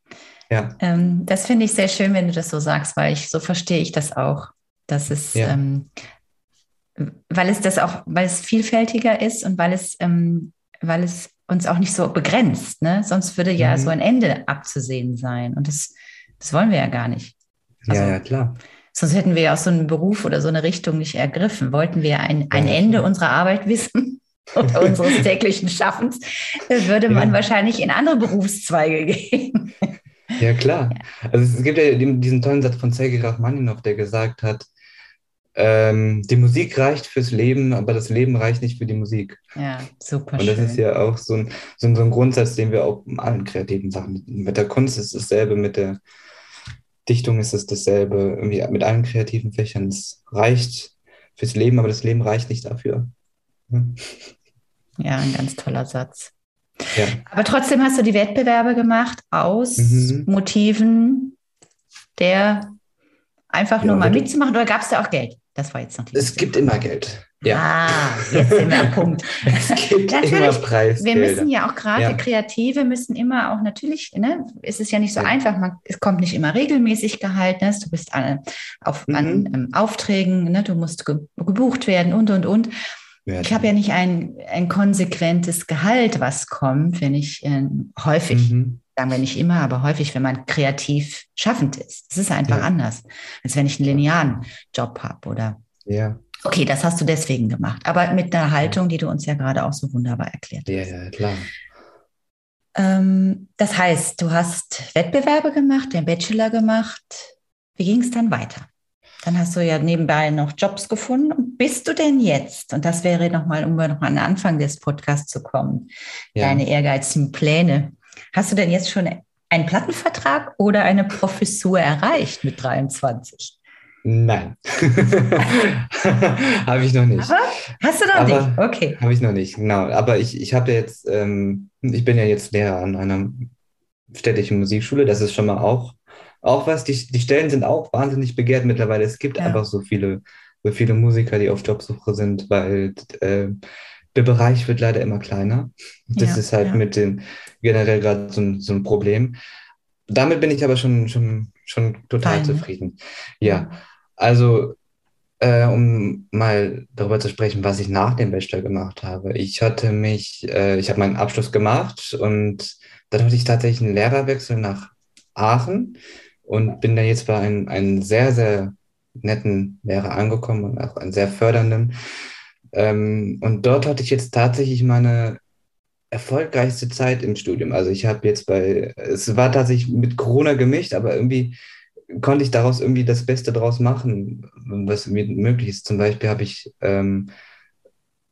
A: Ja.
B: Ähm, das finde ich sehr schön, wenn du das so sagst, weil ich so verstehe ich das auch. Dass es,
A: Ja.
B: ähm, weil es das auch, weil es vielfältiger ist und weil es, ähm, weil es uns auch nicht so begrenzt, ne? Sonst würde ja
A: Mhm.
B: so ein Ende abzusehen sein. Und das, das wollen wir ja gar nicht. Also-
A: ja, ja, klar.
B: Sonst hätten wir ja auch so einen Beruf oder so eine Richtung nicht ergriffen. Wollten wir ein, ein
A: Ja,
B: Ende
A: klar.
B: unserer Arbeit wissen oder unseres täglichen Schaffens, äh, würde man
A: Ja.
B: wahrscheinlich in andere Berufszweige gehen.
A: Ja, klar. Also es gibt ja diesen tollen Satz von Sergei Rachmaninov, der gesagt hat, ähm, die Musik reicht fürs Leben, aber das Leben reicht nicht für die Musik.
B: Ja, super
A: Und das
B: schön.
A: ist ja auch so ein, so ein, so ein Grundsatz, den wir auch in allen kreativen Sachen, mit der Kunst ist dasselbe, mit der Dichtung ist es dasselbe, irgendwie mit allen kreativen Fächern. Es reicht fürs Leben, aber das Leben reicht nicht dafür. Ja.
B: Ein ganz toller Satz.
A: Ja.
B: Aber trotzdem hast du die Wettbewerbe gemacht aus
A: Mhm.
B: Motiven der einfach
A: Ja,
B: nur mal mitzumachen oder gab es da auch Geld? Das war jetzt noch die
A: Es gibt immer Geld. Ja.
B: Ah, jetzt sind wir am Punkt.
A: Es gibt
B: Natürlich,
A: immer
B: Wir
A: Preisgelder.
B: müssen ja auch gerade
A: Ja.
B: Kreative müssen immer auch natürlich, ne, es ist ja nicht so
A: Ja.
B: einfach, man, es kommt nicht immer regelmäßig Gehalt, ne, du bist an, auf, an
A: Mhm.
B: ähm, Aufträgen, ne, du musst ge gebucht werden und und und.
A: Ja,
B: Ich habe ja nicht ein, ein konsequentes Gehalt, was kommt, wenn ich ähm, häufig,
A: Mhm.
B: sagen wir nicht immer, aber häufig, wenn man kreativ schaffend ist. Das ist einfach
A: Ja.
B: anders, als wenn ich einen linearen Job habe oder
A: Ja,
B: Okay, das hast du deswegen gemacht, aber mit einer Haltung, die du uns ja gerade auch so wunderbar erklärt
A: ja,
B: hast.
A: ja, klar.
B: Ähm, das heißt, du hast Wettbewerbe gemacht, den Bachelor gemacht. Wie ging es dann weiter? Dann hast du ja nebenbei noch Jobs gefunden. Und bist du denn jetzt, und das wäre nochmal, um noch an den Anfang des Podcasts zu kommen,
A: Ja.
B: deine ehrgeizigen Pläne, hast du denn jetzt schon einen Plattenvertrag oder eine Professur erreicht mit 23?
A: Nein. Habe ich noch nicht.
B: Aber hast du noch
A: Aber-
B: nicht? Okay.
A: Habe ich noch nicht, genau. Aber ich, ich habe ja jetzt, ähm, ich bin ja jetzt Lehrer an einer städtischen Musikschule. Das ist schon mal auch, auch was. Die, die Stellen sind auch wahnsinnig begehrt mittlerweile. Es gibt
B: Ja.
A: einfach so viele, so viele Musiker, die auf Jobsuche sind, weil äh, der Bereich wird leider immer kleiner. Das
B: Ja,
A: ist halt
B: ja.
A: mit dem generell gerade so, so ein Problem. Damit bin ich aber schon, schon, schon total
B: Fein, ne?
A: zufrieden. Ja, also äh, um mal darüber zu sprechen, was ich nach dem Bachelor gemacht habe. Ich hatte mich, äh, ich habe meinen Abschluss gemacht und dann hatte ich tatsächlich einen Lehrerwechsel nach Aachen und bin dann jetzt bei einem, einem sehr, sehr netten Lehrer angekommen und auch einen sehr fördernden. Ähm, und dort hatte ich jetzt tatsächlich meine erfolgreichste Zeit im Studium. Also ich habe jetzt bei, es war tatsächlich mit Corona gemischt, aber irgendwie konnte ich daraus irgendwie das Beste draus machen, was mir möglich ist. Zum Beispiel habe ich ähm,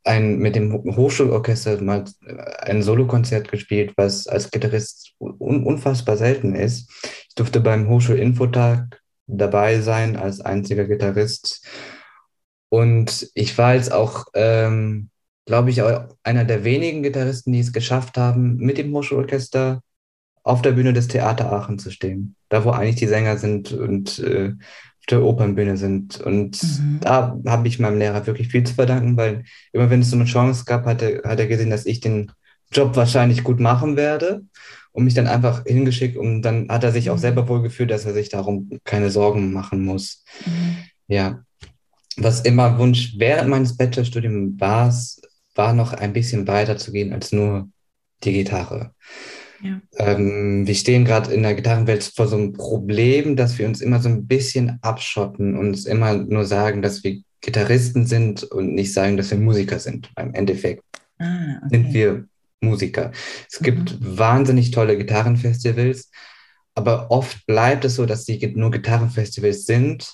A: ein, mit dem Ho- Hochschulorchester mal äh, ein Solokonzert gespielt, was als Gitarrist un unfassbar selten ist. Ich durfte beim Hochschulinfotag dabei sein als einziger Gitarrist. Und ich war jetzt auch, ähm, glaube ich, auch einer der wenigen Gitarristen, die es geschafft haben, mit dem Hochschulorchester auf der Bühne des Theater Aachen zu stehen. Da, wo eigentlich die Sänger sind und äh, auf der Opernbühne sind. Und
B: Mhm.
A: da habe ich meinem Lehrer wirklich viel zu verdanken, weil immer wenn es so eine Chance gab, hat er, hat er gesehen, dass ich den Job wahrscheinlich gut machen werde und mich dann einfach hingeschickt und dann hat er sich auch
B: Mhm.
A: selber wohl gefühlt, dass er sich darum keine Sorgen machen muss.
B: Mhm.
A: Ja. Was immer Wunsch während meines Bachelorstudiums war, war noch ein bisschen weiter zu gehen als nur die Gitarre.
B: Ja.
A: Ähm, wir stehen gerade in der Gitarrenwelt vor so einem Problem, dass wir uns immer so ein bisschen abschotten und uns immer nur sagen, dass wir Gitarristen sind und nicht sagen, dass wir Musiker sind. Im Endeffekt
B: Ah, okay.
A: sind wir Musiker. Es gibt wahnsinnig tolle Gitarrenfestivals, aber oft bleibt es so, dass die nur Gitarrenfestivals sind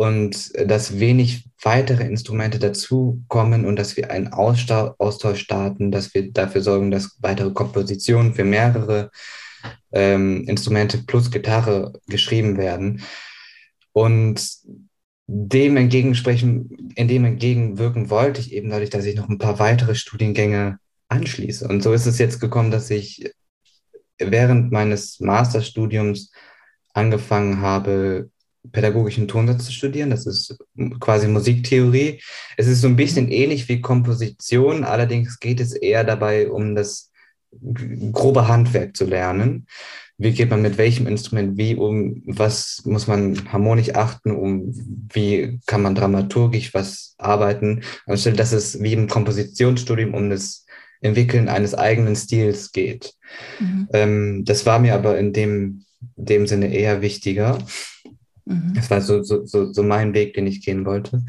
A: und äh, dass wenig weitere Instrumente dazukommen und dass wir einen Austau Austausch starten, dass wir dafür sorgen, dass weitere Kompositionen für mehrere ähm, Instrumente plus Gitarre geschrieben werden. Und dem entgegensprechen, in dem entgegenwirken wollte ich eben dadurch, dass ich noch ein paar weitere Studiengänge anschließe. Und so ist es jetzt gekommen, dass ich während meines Masterstudiums angefangen habe, pädagogischen Tonsatz zu studieren. Das ist quasi Musiktheorie. Es ist so ein bisschen ähnlich wie Komposition, allerdings geht es eher dabei um das grobe Handwerk zu lernen. Wie geht man mit welchem Instrument wie um? Was muss man harmonisch achten? Um wie kann man dramaturgisch was arbeiten? Anstelle, dass es wie im Kompositionsstudium um das Entwickeln eines eigenen Stils geht. Mhm. Ähm, das war mir aber in dem, dem Sinne eher wichtiger. Mhm. Das war so, so, so, so mein Weg, den ich gehen wollte.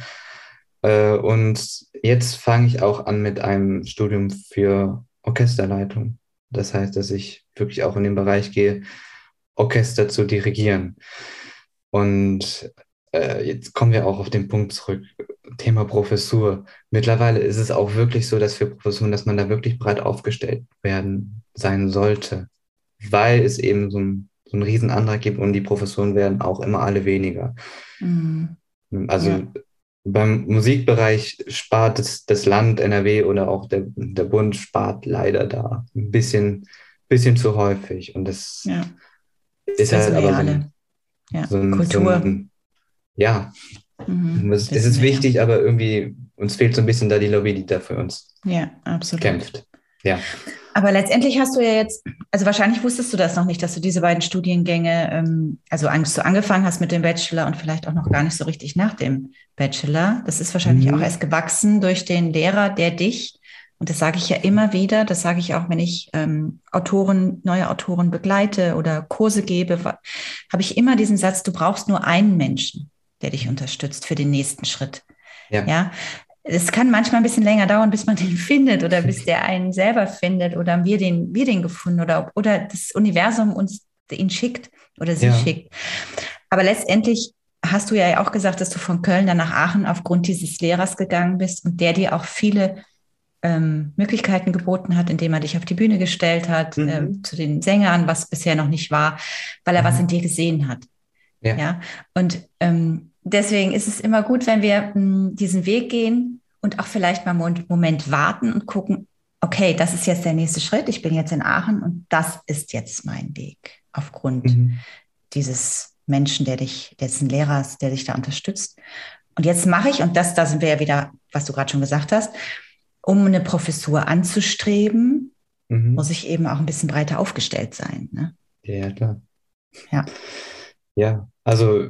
A: Äh, und jetzt fange ich auch an mit einem Studium für Orchesterleitung. Das heißt, dass ich wirklich auch in den Bereich gehe, Orchester zu dirigieren. Und äh, jetzt kommen wir auch auf den Punkt zurück, Thema Professur. Mittlerweile ist es auch wirklich so, dass für Professuren, dass man da wirklich breit aufgestellt werden sein sollte, weil es eben so ein, so einen riesen Antrag gibt und die Professuren werden auch immer alle weniger. Mhm. Also ja. beim Musikbereich spart es das Land NRW oder auch der, der Bund spart leider da ein bisschen, bisschen zu häufig und das
B: ja. ist das halt aber so ein, ja. so ein, Kultur. So ein,
A: ja, mhm. es, es ist wichtig, aber irgendwie uns fehlt so ein bisschen da die Lobby, die da für uns
B: ja, absolut.
A: kämpft. Ja.
B: Aber letztendlich hast du ja jetzt, also wahrscheinlich wusstest du das noch nicht, dass du diese beiden Studiengänge, ähm, also als du angefangen hast mit dem Bachelor und vielleicht auch noch gar nicht so richtig nach dem Bachelor. Das ist wahrscheinlich mhm. auch erst gewachsen durch den Lehrer, der dich, und das sage ich ja immer wieder, das sage ich auch, wenn ich ähm, Autoren, neue Autoren begleite oder Kurse gebe, habe ich immer diesen Satz, du brauchst nur einen Menschen, der dich unterstützt für den nächsten Schritt. Ja. ja? Es kann manchmal ein bisschen länger dauern, bis man den findet oder bis der einen selber findet oder wir den, wir den gefunden oder, oder das Universum uns ihn schickt oder sie ja. schickt. Aber letztendlich hast du ja auch gesagt, dass du von Köln dann nach Aachen aufgrund dieses Lehrers gegangen bist und der dir auch viele ähm, Möglichkeiten geboten hat, indem er dich auf die Bühne gestellt hat, mhm. äh, zu den Sängern, was bisher noch nicht war, weil er mhm. was in dir gesehen hat. Ja. ja? Und ähm, deswegen ist es immer gut, wenn wir mh, hm, diesen Weg gehen und auch vielleicht mal einen Moment warten und gucken, okay, das ist jetzt der nächste Schritt. Ich bin jetzt in Aachen und das ist jetzt mein Weg aufgrund mhm. dieses Menschen, der dich, dessen Lehrers, der dich da unterstützt. Und jetzt mache ich, und das, da sind wir ja wieder, was du gerade schon gesagt hast, um eine Professur anzustreben, mhm. muss ich eben auch ein bisschen breiter aufgestellt sein. Ne?
A: Ja, klar.
B: Ja.
A: Ja, also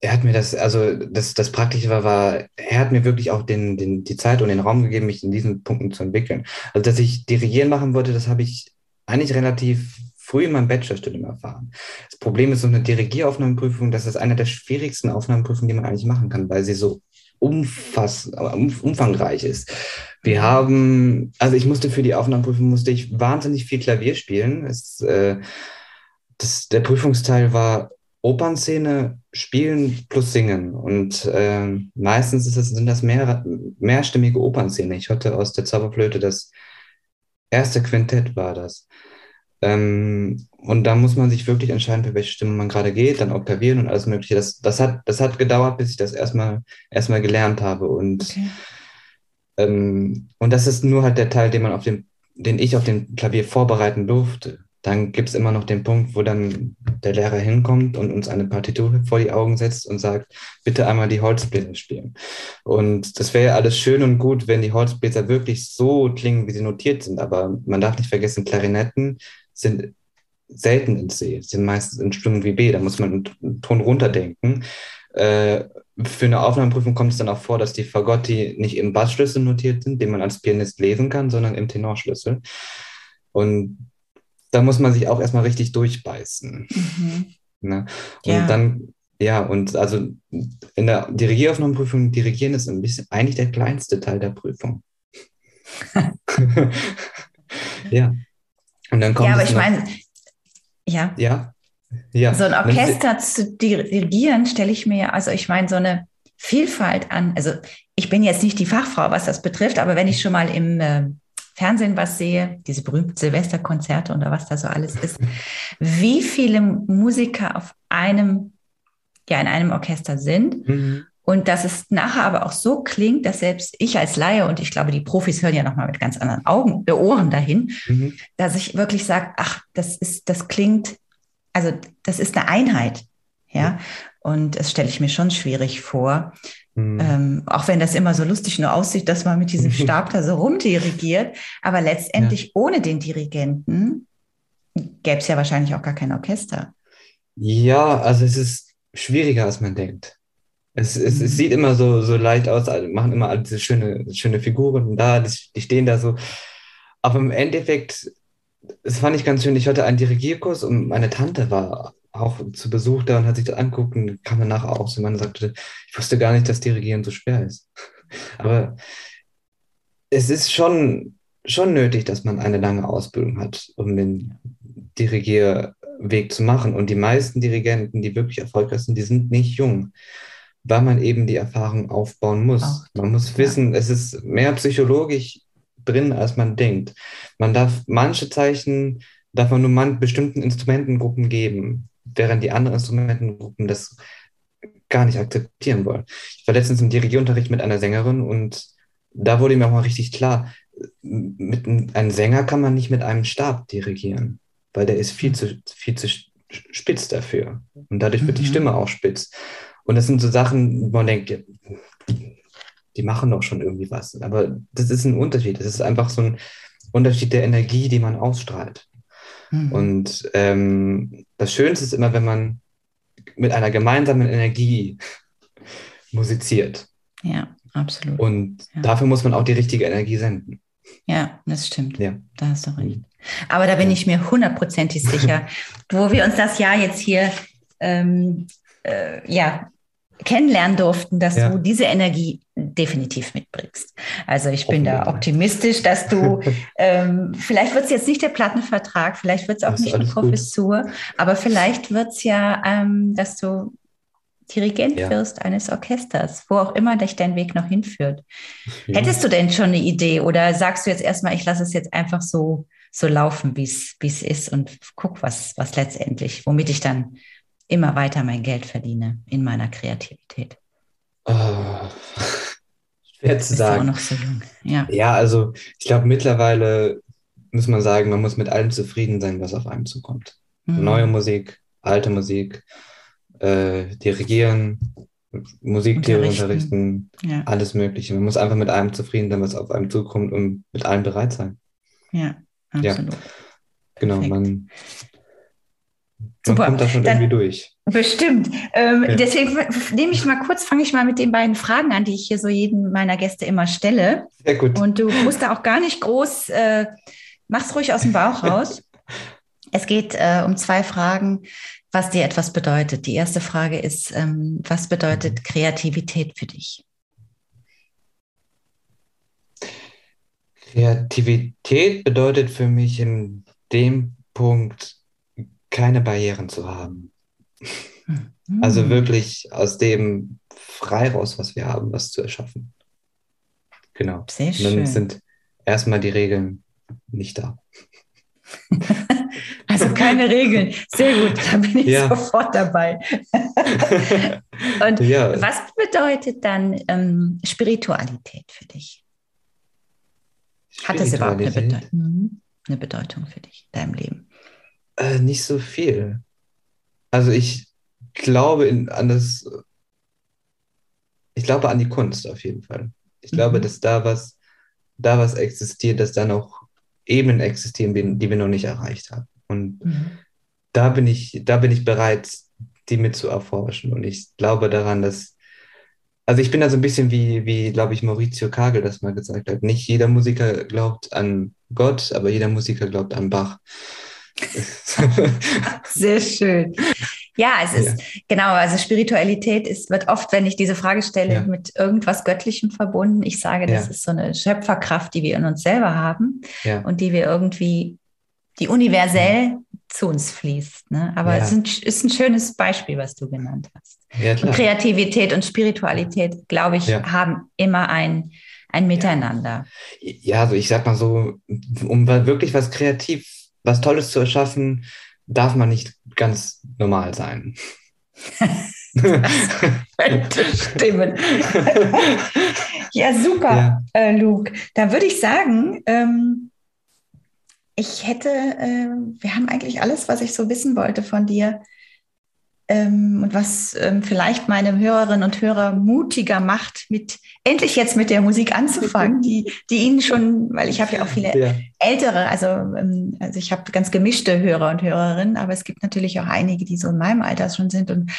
A: er hat mir das, also das, das Praktische war, war, er hat mir wirklich auch den, den, die Zeit und den Raum gegeben, mich in diesen Punkten zu entwickeln. Also, dass ich Dirigieren machen wollte, das habe ich eigentlich relativ früh in meinem Bachelorstudium erfahren. Das Problem ist so eine Dirigieraufnahmeprüfung, das ist eine der schwierigsten Aufnahmeprüfungen, die man eigentlich machen kann, weil sie so umfass, umfangreich ist. Wir haben, also ich musste für die Aufnahmeprüfung musste ich wahnsinnig viel Klavier spielen. Es, äh, das, der Prüfungsteil war Opernszene spielen plus singen. Und äh, meistens ist es, sind das mehr, mehrstimmige Opernszene. Ich hatte aus der Zauberflöte das erste Quintett war das. Ähm, und da muss man sich wirklich entscheiden, für welche Stimme man gerade geht, dann oktavieren und alles Mögliche. Das, das, hat, das hat gedauert, bis ich das erstmal, erstmal gelernt habe. Und, okay. ähm, und das ist nur halt der Teil, den man auf dem, den ich auf dem Klavier vorbereiten durfte dann gibt es immer noch den Punkt, wo dann der Lehrer hinkommt und uns eine Partitur vor die Augen setzt und sagt, bitte einmal die Holzbläser spielen. Und das wäre ja alles schön und gut, wenn die Holzbläser wirklich so klingen, wie sie notiert sind. Aber man darf nicht vergessen, Klarinetten sind selten in C, sind meistens in Stimmen wie B. Da muss man einen Ton runterdenken. Äh, für eine Aufnahmeprüfung kommt es dann auch vor, dass die Fagotti nicht im Bassschlüssel notiert sind, den man als Pianist lesen kann, sondern im Tenorschlüssel. Und da muss man sich auch erstmal richtig durchbeißen. Mhm. Ne? Und ja. dann, ja, und also in der Dirigieraufnahmeprüfung, Dirigieren ist ein bisschen eigentlich der kleinste Teil der Prüfung. ja. Und dann kommt
B: ja, aber ich meine,
A: ja. Ja. Ja.
B: So ein Orchester zu dirigieren, stelle ich mir, also ich meine, so eine Vielfalt an. Also ich bin jetzt nicht die Fachfrau, was das betrifft, aber wenn ich schon mal im äh, Fernsehen was sehe, diese berühmten Silvesterkonzerte oder was da so alles ist, wie viele Musiker auf einem, ja, in einem Orchester sind. Mhm. Und dass es nachher aber auch so klingt, dass selbst ich als Laie und ich glaube, die Profis hören ja nochmal mit ganz anderen Augen, äh, Ohren dahin, mhm. dass ich wirklich sage, ach, das ist, das klingt, also das ist eine Einheit. Ja. Und das stelle ich mir schon schwierig vor. Mhm. Ähm, auch wenn das immer so lustig nur aussieht, dass man mit diesem Stab da so rumdirigiert. Aber letztendlich ja. ohne den Dirigenten gäbe es ja wahrscheinlich auch gar kein Orchester.
A: Ja, also es ist schwieriger, als man denkt. Es, es, mhm. es sieht immer so, so leicht aus, also machen immer alle diese schöne, schöne Figuren da, die stehen da so. Aber im Endeffekt, das fand ich ganz schön. Ich hatte einen Dirigierkurs und meine Tante war auch zu Besuch da und hat sich das angeguckt und kam danach auch so. Man sagte, ich wusste gar nicht, dass Dirigieren so schwer ist. Aber es ist schon, schon nötig, dass man eine lange Ausbildung hat, um den Dirigierweg zu machen. Und die meisten Dirigenten, die wirklich erfolgreich sind, die sind nicht jung, weil man eben die Erfahrung aufbauen muss. Man muss wissen, ja. es ist mehr psychologisch drin, als man denkt. Man darf manche Zeichen, darf man nur man bestimmten Instrumentengruppen geben während die anderen Instrumentengruppen das gar nicht akzeptieren wollen. Ich war letztens im Dirigierunterricht mit einer Sängerin und da wurde mir auch mal richtig klar, mit einem Sänger kann man nicht mit einem Stab dirigieren, weil der ist viel zu, viel zu spitz dafür. Und dadurch wird mhm. die Stimme auch spitz. Und das sind so Sachen, wo man denkt, die machen doch schon irgendwie was. Aber das ist ein Unterschied. Das ist einfach so ein Unterschied der Energie, die man ausstrahlt. Mhm. Und ähm, das Schönste ist immer, wenn man mit einer gemeinsamen Energie musiziert.
B: Ja, absolut.
A: Und
B: ja.
A: dafür muss man auch die richtige Energie senden.
B: Ja, das stimmt. Ja. Da hast du recht. Aber da bin ich mir hundertprozentig sicher, wo wir uns das Jahr jetzt hier ähm, äh, ja, kennenlernen durften, dass ja. du diese Energie definitiv mitbringst. Also ich bin da optimistisch, dass du, ähm, vielleicht wird es jetzt nicht der Plattenvertrag, vielleicht wird es auch nicht eine Professur, gut. aber vielleicht wird es ja, ähm, dass du Dirigent ja. wirst eines Orchesters, wo auch immer dich dein Weg noch hinführt. Ja. Hättest du denn schon eine Idee oder sagst du jetzt erstmal, ich lasse es jetzt einfach so, so laufen, wie es ist und guck, was, was letztendlich, womit ich dann immer weiter mein Geld verdiene in meiner Kreativität?
A: Oh, schwer zu sagen.
B: Auch noch so jung. Ja,
A: ja also ich glaube, mittlerweile muss man sagen, man muss mit allem zufrieden sein, was auf einem zukommt. Mhm. Neue Musik, alte Musik, äh, dirigieren, Musiktheorie unterrichten, ja. alles Mögliche. Man muss einfach mit allem zufrieden sein, was auf einem zukommt und mit allem bereit sein.
B: Ja, absolut. Ja.
A: Genau, man Super. Man kommt da schon Dann, irgendwie durch.
B: Bestimmt. Ähm, ja. Deswegen nehme ich mal kurz, fange ich mal mit den beiden Fragen an, die ich hier so jedem meiner Gäste immer stelle.
A: Sehr gut.
B: Und du musst da auch gar nicht groß, äh, mach's ruhig aus dem Bauch raus. es geht äh, um zwei Fragen, was dir etwas bedeutet. Die erste Frage ist, ähm, was bedeutet Kreativität für dich?
A: Kreativität bedeutet für mich in dem Punkt, keine Barrieren zu haben. Mhm. Also wirklich aus dem frei raus, was wir haben, was zu erschaffen. Genau.
B: Sehr schön.
A: dann sind erstmal die Regeln nicht da.
B: also keine Regeln. Sehr gut, da bin ich ja. sofort dabei. Und ja. was bedeutet dann ähm, Spiritualität für dich? Hat das überhaupt eine, Bedeutung, mhm. eine Bedeutung für dich in deinem Leben?
A: Äh, nicht so viel. Also ich glaube in, an das, ich glaube an die Kunst auf jeden Fall. Ich mhm. glaube, dass da was, da was existiert, dass da noch Ebenen existieren, die wir noch nicht erreicht haben. Und mhm. da bin ich, da bin ich bereit, die mit zu erforschen. Und ich glaube daran, dass, also ich bin da so ein bisschen wie, wie glaube ich, Maurizio Kagel das mal gesagt hat. Nicht jeder Musiker glaubt an Gott, aber jeder Musiker glaubt an Bach.
B: Sehr schön. Ja, es ist ja. genau, also Spiritualität ist, wird oft, wenn ich diese Frage stelle, ja. mit irgendwas Göttlichem verbunden. Ich sage, das ja. ist so eine Schöpferkraft, die wir in uns selber haben und die wir irgendwie, die universell zu uns fließt. Ne? Aber es ist ein, schönes Beispiel, was du genannt hast. Und Kreativität und Spiritualität, glaube ich, haben immer ein, ein Miteinander.
A: Ja, also ich sag mal so, um wirklich was kreativ was Tolles zu erschaffen, darf man nicht ganz normal sein.
B: könnte stimmen. ja, super, ja. Äh, Luke. Da würde ich sagen, ähm, ich hätte, äh, wir haben eigentlich alles, was ich so wissen wollte von dir, ähm, und was ähm, vielleicht meine Hörerinnen und Hörer mutiger macht, mit endlich jetzt mit der Musik anzufangen, die, die ihnen schon, weil ich habe ja auch viele ja. ältere, also, ähm, also ich habe ganz gemischte Hörer und Hörerinnen, aber es gibt natürlich auch einige, die so in meinem Alter schon sind und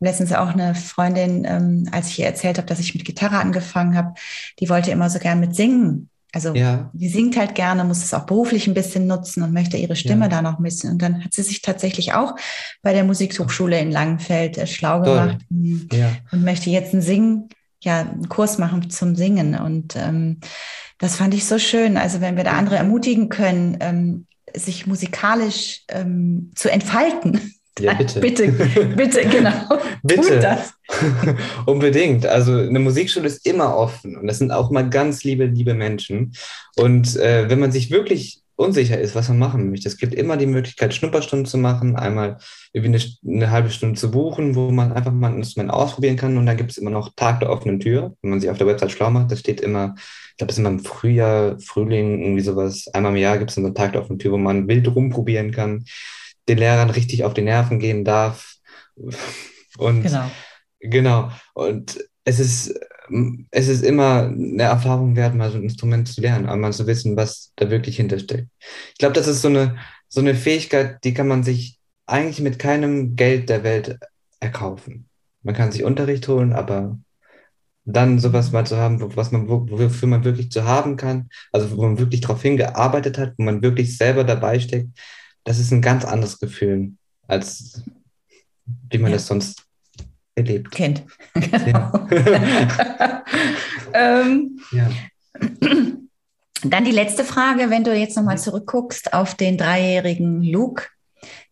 B: letztens auch eine Freundin, ähm, als ich ihr erzählt habe, dass ich mit Gitarre angefangen habe, die wollte immer so gern mit singen also ja. die singt halt gerne, muss es auch beruflich ein bisschen nutzen und möchte ihre Stimme ja. da noch missen. Und dann hat sie sich tatsächlich auch bei der Musikhochschule in Langenfeld äh, schlau Toll. gemacht hm, ja. und möchte jetzt einen Singen, ja, einen Kurs machen zum Singen. Und ähm, das fand ich so schön. Also wenn wir da andere ermutigen können, ähm, sich musikalisch ähm, zu entfalten.
A: Ja, bitte.
B: bitte, bitte, genau.
A: bitte. Unbedingt. Also eine Musikschule ist immer offen und das sind auch mal ganz liebe, liebe Menschen. Und äh, wenn man sich wirklich unsicher ist, was man machen möchte, es gibt immer die Möglichkeit, Schnupperstunden zu machen, einmal irgendwie eine, eine halbe Stunde zu buchen, wo man einfach mal ein Instrument ausprobieren kann. Und dann gibt es immer noch Tag der offenen Tür, wenn man sich auf der Website schlau macht. Da steht immer, ich glaube, es ist immer im Frühjahr, Frühling, irgendwie sowas. Einmal im Jahr gibt es einen Tag der offenen Tür, wo man wild rumprobieren kann den Lehrern richtig auf die Nerven gehen darf. Und genau. genau. Und es ist, es ist immer eine Erfahrung wert, mal so ein Instrument zu lernen, aber mal zu wissen, was da wirklich hintersteckt. Ich glaube, das ist so eine, so eine Fähigkeit, die kann man sich eigentlich mit keinem Geld der Welt erkaufen. Man kann sich Unterricht holen, aber dann sowas mal zu haben, was man, wofür man wirklich zu haben kann, also wo man wirklich darauf hingearbeitet hat, wo man wirklich selber dabei steckt, das ist ein ganz anderes Gefühl, als wie man ja. das sonst erlebt.
B: Kennt. Genau. ähm, ja. Dann die letzte Frage, wenn du jetzt nochmal zurückguckst auf den dreijährigen Luke,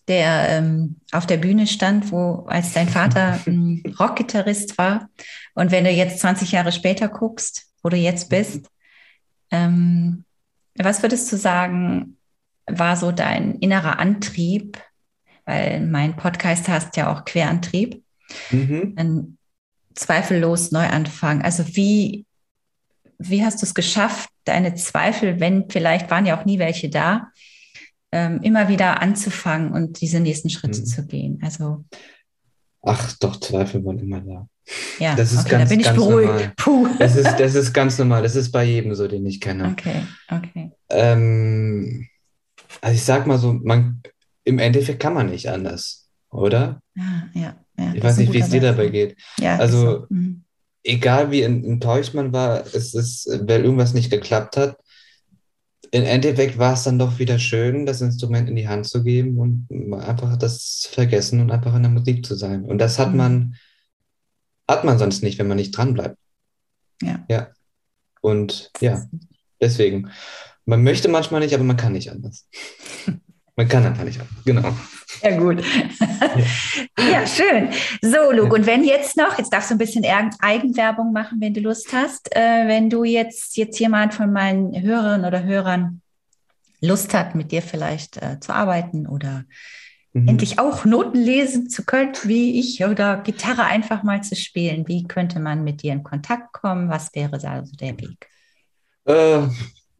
B: der ähm, auf der Bühne stand, wo als dein Vater ähm, Rockgitarrist war. Und wenn du jetzt 20 Jahre später guckst, wo du jetzt bist, ähm, was würdest du sagen, war so dein innerer Antrieb? Weil mein Podcast heißt ja auch Querantrieb. Mhm. Ein zweifellos Neuanfang. Also wie, wie hast du es geschafft, deine Zweifel, wenn vielleicht waren ja auch nie welche da, ähm, immer wieder anzufangen und diese nächsten Schritte mhm. zu gehen? Also
A: Ach, doch, Zweifel waren immer da.
B: Ja, das ist okay, ganz, da bin ich beruhigt.
A: Puh. Das ist, das ist ganz normal. Das ist bei jedem so, den ich kenne.
B: Okay, okay.
A: Ähm, also ich sag mal so, man, im Endeffekt kann man nicht anders, oder?
B: Ja, ja. ja
A: ich weiß nicht, wie es dir dabei geht.
B: Ja,
A: also, so. mhm. egal wie enttäuscht man war, es ist, weil irgendwas nicht geklappt hat, im Endeffekt war es dann doch wieder schön, das Instrument in die Hand zu geben und einfach das vergessen und einfach in der Musik zu sein. Und das hat mhm. man, hat man sonst nicht, wenn man nicht dran bleibt.
B: Ja.
A: Ja. Und ja, deswegen. Man möchte manchmal nicht, aber man kann nicht anders. Man kann einfach nicht anders. Genau.
B: Ja, gut. Ja. schön. So, Luke, und wenn jetzt noch, jetzt darfst du ein bisschen Eigenwerbung machen, wenn du Lust hast, äh, wenn du jetzt, jetzt jemand von meinen Hörerinnen oder Hörern Lust hat, mit dir vielleicht äh, zu arbeiten oder mhm. endlich auch Noten lesen zu können, wie ich, oder Gitarre einfach mal zu spielen, wie könnte man mit dir in Kontakt kommen? Was wäre da so der Weg?
A: Äh,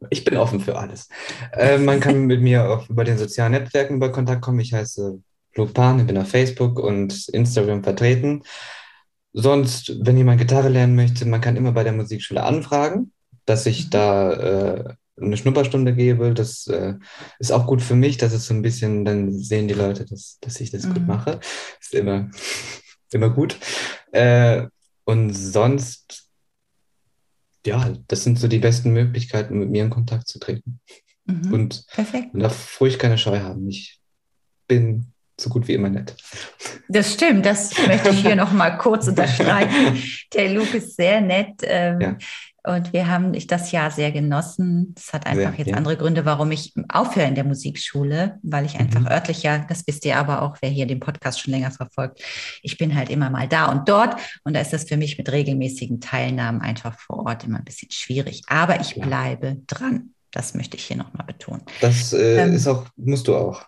A: ich bin offen für alles. Äh, man kann mit mir auch über den sozialen Netzwerken über Kontakt kommen. Ich heiße Luke Pan, ich bin auf Facebook und Instagram vertreten. Sonst, wenn jemand Gitarre lernen möchte, man kann immer bei der Musikschule anfragen, dass ich da äh, eine Schnupperstunde gebe. Das äh, ist auch gut für mich. Das ist so ein bisschen, dann sehen die Leute, dass, dass ich das mhm. gut mache. Ist immer, immer gut. Äh, und sonst ja, das sind so die besten Möglichkeiten, mit mir in Kontakt zu treten. Mhm, und perfekt. man darf ruhig keine Scheu haben. Ich bin so gut wie immer nett.
B: Das stimmt, das möchte ich hier nochmal kurz unterstreichen. Der Luke ist sehr nett. Ähm, ja. Und wir haben das Jahr sehr genossen. Das hat einfach sehr, jetzt ja. andere Gründe, warum ich aufhöre in der Musikschule, weil ich einfach mhm. örtlich ja, das wisst ihr aber auch, wer hier den Podcast schon länger verfolgt, ich bin halt immer mal da und dort. Und da ist das für mich mit regelmäßigen Teilnahmen einfach vor Ort immer ein bisschen schwierig. Aber ich ja. bleibe dran. Das möchte ich hier nochmal betonen.
A: Das äh, ähm, ist auch, musst du auch.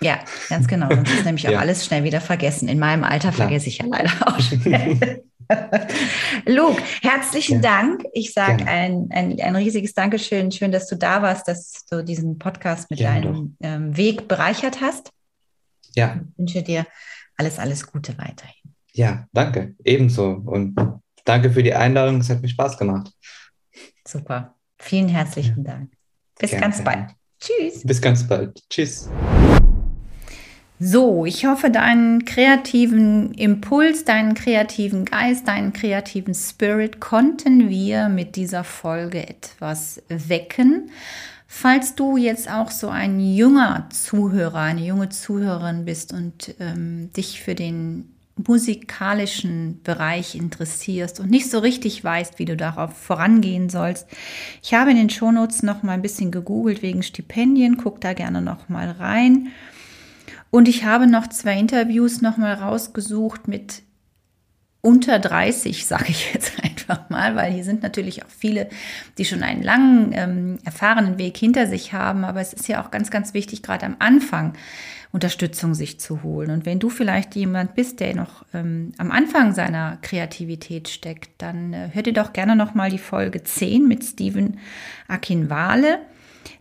B: Ja, ganz genau. Sonst ist nämlich auch ja. alles schnell wieder vergessen. In meinem Alter Klar. vergesse ich ja leider auch schnell. Luke, herzlichen ja. Dank. Ich sage ein, ein, ein riesiges Dankeschön. Schön, dass du da warst, dass du diesen Podcast mit Gerne deinem ähm, Weg bereichert hast.
A: Ja.
B: Ich wünsche dir alles, alles Gute weiterhin.
A: Ja, danke. Ebenso. Und danke für die Einladung. Es hat mir Spaß gemacht.
B: Super. Vielen herzlichen ja. Dank. Bis gerne, ganz bald.
A: Tschüss. Bis ganz bald. Tschüss.
B: So, ich hoffe, deinen kreativen Impuls, deinen kreativen Geist, deinen kreativen Spirit konnten wir mit dieser Folge etwas wecken. Falls du jetzt auch so ein junger Zuhörer, eine junge Zuhörerin bist und ähm, dich für den musikalischen Bereich interessierst und nicht so richtig weißt, wie du darauf vorangehen sollst. Ich habe in den Shownotes noch mal ein bisschen gegoogelt wegen Stipendien, guck da gerne noch mal rein. Und ich habe noch zwei Interviews noch mal rausgesucht mit unter 30, sage ich jetzt einfach mal, weil hier sind natürlich auch viele, die schon einen langen, ähm, erfahrenen Weg hinter sich haben. Aber es ist ja auch ganz, ganz wichtig, gerade am Anfang Unterstützung sich zu holen. Und wenn du vielleicht jemand bist, der noch ähm, am Anfang seiner Kreativität steckt, dann äh, hör dir doch gerne noch mal die Folge 10 mit Steven Akinwale.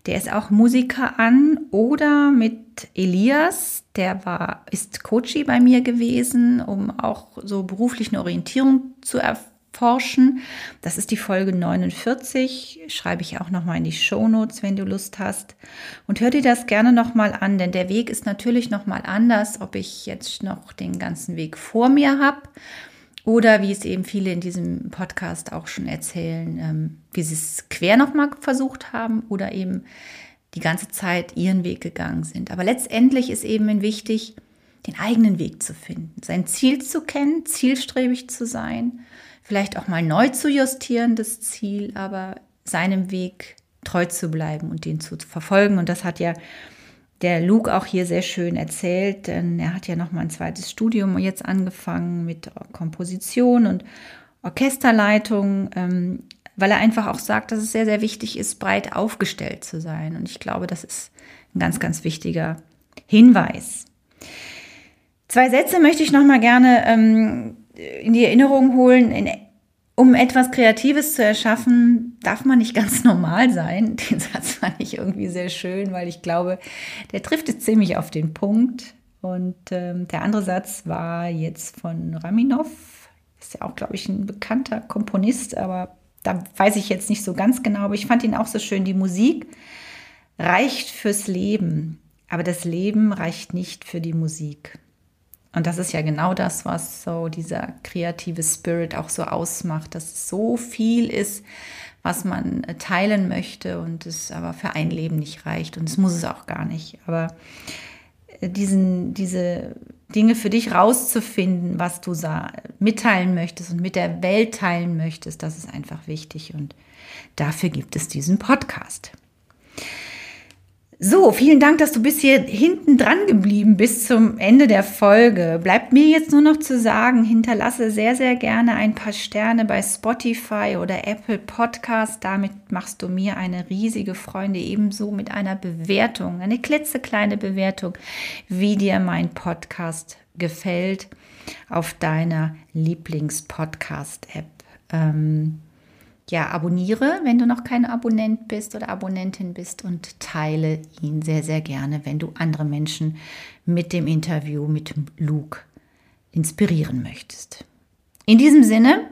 B: Der ist auch Musiker an oder mit Elias, der war, ist Coachie bei mir gewesen, um auch so beruflich Orientierung zu erforschen. Das ist die Folge 49, schreibe ich auch nochmal in die Show Notes, wenn du Lust hast. Und hör dir das gerne nochmal an, denn der Weg ist natürlich nochmal anders, ob ich jetzt noch den ganzen Weg vor mir habe oder wie es eben viele in diesem Podcast auch schon erzählen, ähm, wie sie es quer nochmal versucht haben oder eben die ganze Zeit ihren Weg gegangen sind. Aber letztendlich ist eben wichtig, den eigenen Weg zu finden, sein Ziel zu kennen, zielstrebig zu sein, vielleicht auch mal neu zu justieren, das Ziel, aber seinem Weg treu zu bleiben und den zu verfolgen. Und das hat ja der Luke auch hier sehr schön erzählt, denn er hat ja noch mal ein zweites Studium jetzt angefangen mit Komposition und Orchesterleitung, ähm, weil er einfach auch sagt, dass es sehr, sehr wichtig ist, breit aufgestellt zu sein. Und ich glaube, das ist ein ganz, ganz wichtiger Hinweis. Zwei Sätze möchte ich noch mal gerne ähm, in die Erinnerung holen. In um etwas Kreatives zu erschaffen, darf man nicht ganz normal sein. Den Satz fand ich irgendwie sehr schön, weil ich glaube, der trifft es ziemlich auf den Punkt. Und ähm, der andere Satz war jetzt von Raminov, ist ja auch, glaube ich, ein bekannter Komponist, aber da weiß ich jetzt nicht so ganz genau. Aber ich fand ihn auch so schön. Die Musik reicht fürs Leben, aber das Leben reicht nicht für die Musik. Und das ist ja genau das, was so dieser kreative Spirit auch so ausmacht, dass es so viel ist, was man äh, teilen möchte und es aber für ein Leben nicht reicht. Und es muss es auch gar nicht. Aber äh, diesen, diese Dinge für dich rauszufinden, was du mitteilen möchtest und mit der Welt teilen möchtest, das ist einfach wichtig. Und dafür gibt es diesen Podcast. So, vielen Dank, dass du bis hier hinten dran geblieben bist zum Ende der Folge. Bleibt mir jetzt nur noch zu sagen, hinterlasse sehr, sehr gerne ein paar Sterne bei Spotify oder Apple Podcast. Damit machst du mir eine riesige Freude, ebenso mit einer Bewertung, eine klitzekleine Bewertung, wie dir mein Podcast gefällt auf deiner Lieblings-Podcast-App. Ähm, ja, abonniere, wenn du noch kein Abonnent bist oder Abonnentin bist und teile ihn sehr, sehr gerne, wenn du andere Menschen mit dem Interview mit Luke inspirieren möchtest. In diesem Sinne,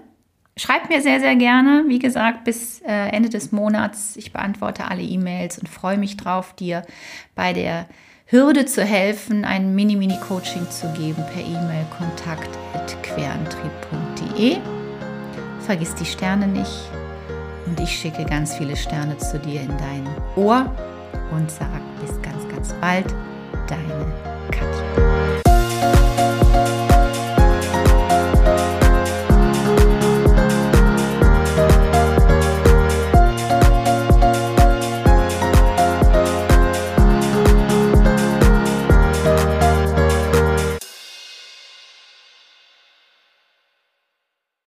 B: schreib mir sehr, sehr gerne, wie gesagt, bis äh, Ende des Monats. Ich beantworte alle E-Mails und freue mich drauf, dir bei der Hürde zu helfen, ein Mini-Mini-Coaching zu geben per E-Mail kontakt.querantrieb.de. Vergiss die Sterne nicht und ich schicke ganz viele Sterne zu dir in dein Ohr und sage bis ganz, ganz bald, deine Katja.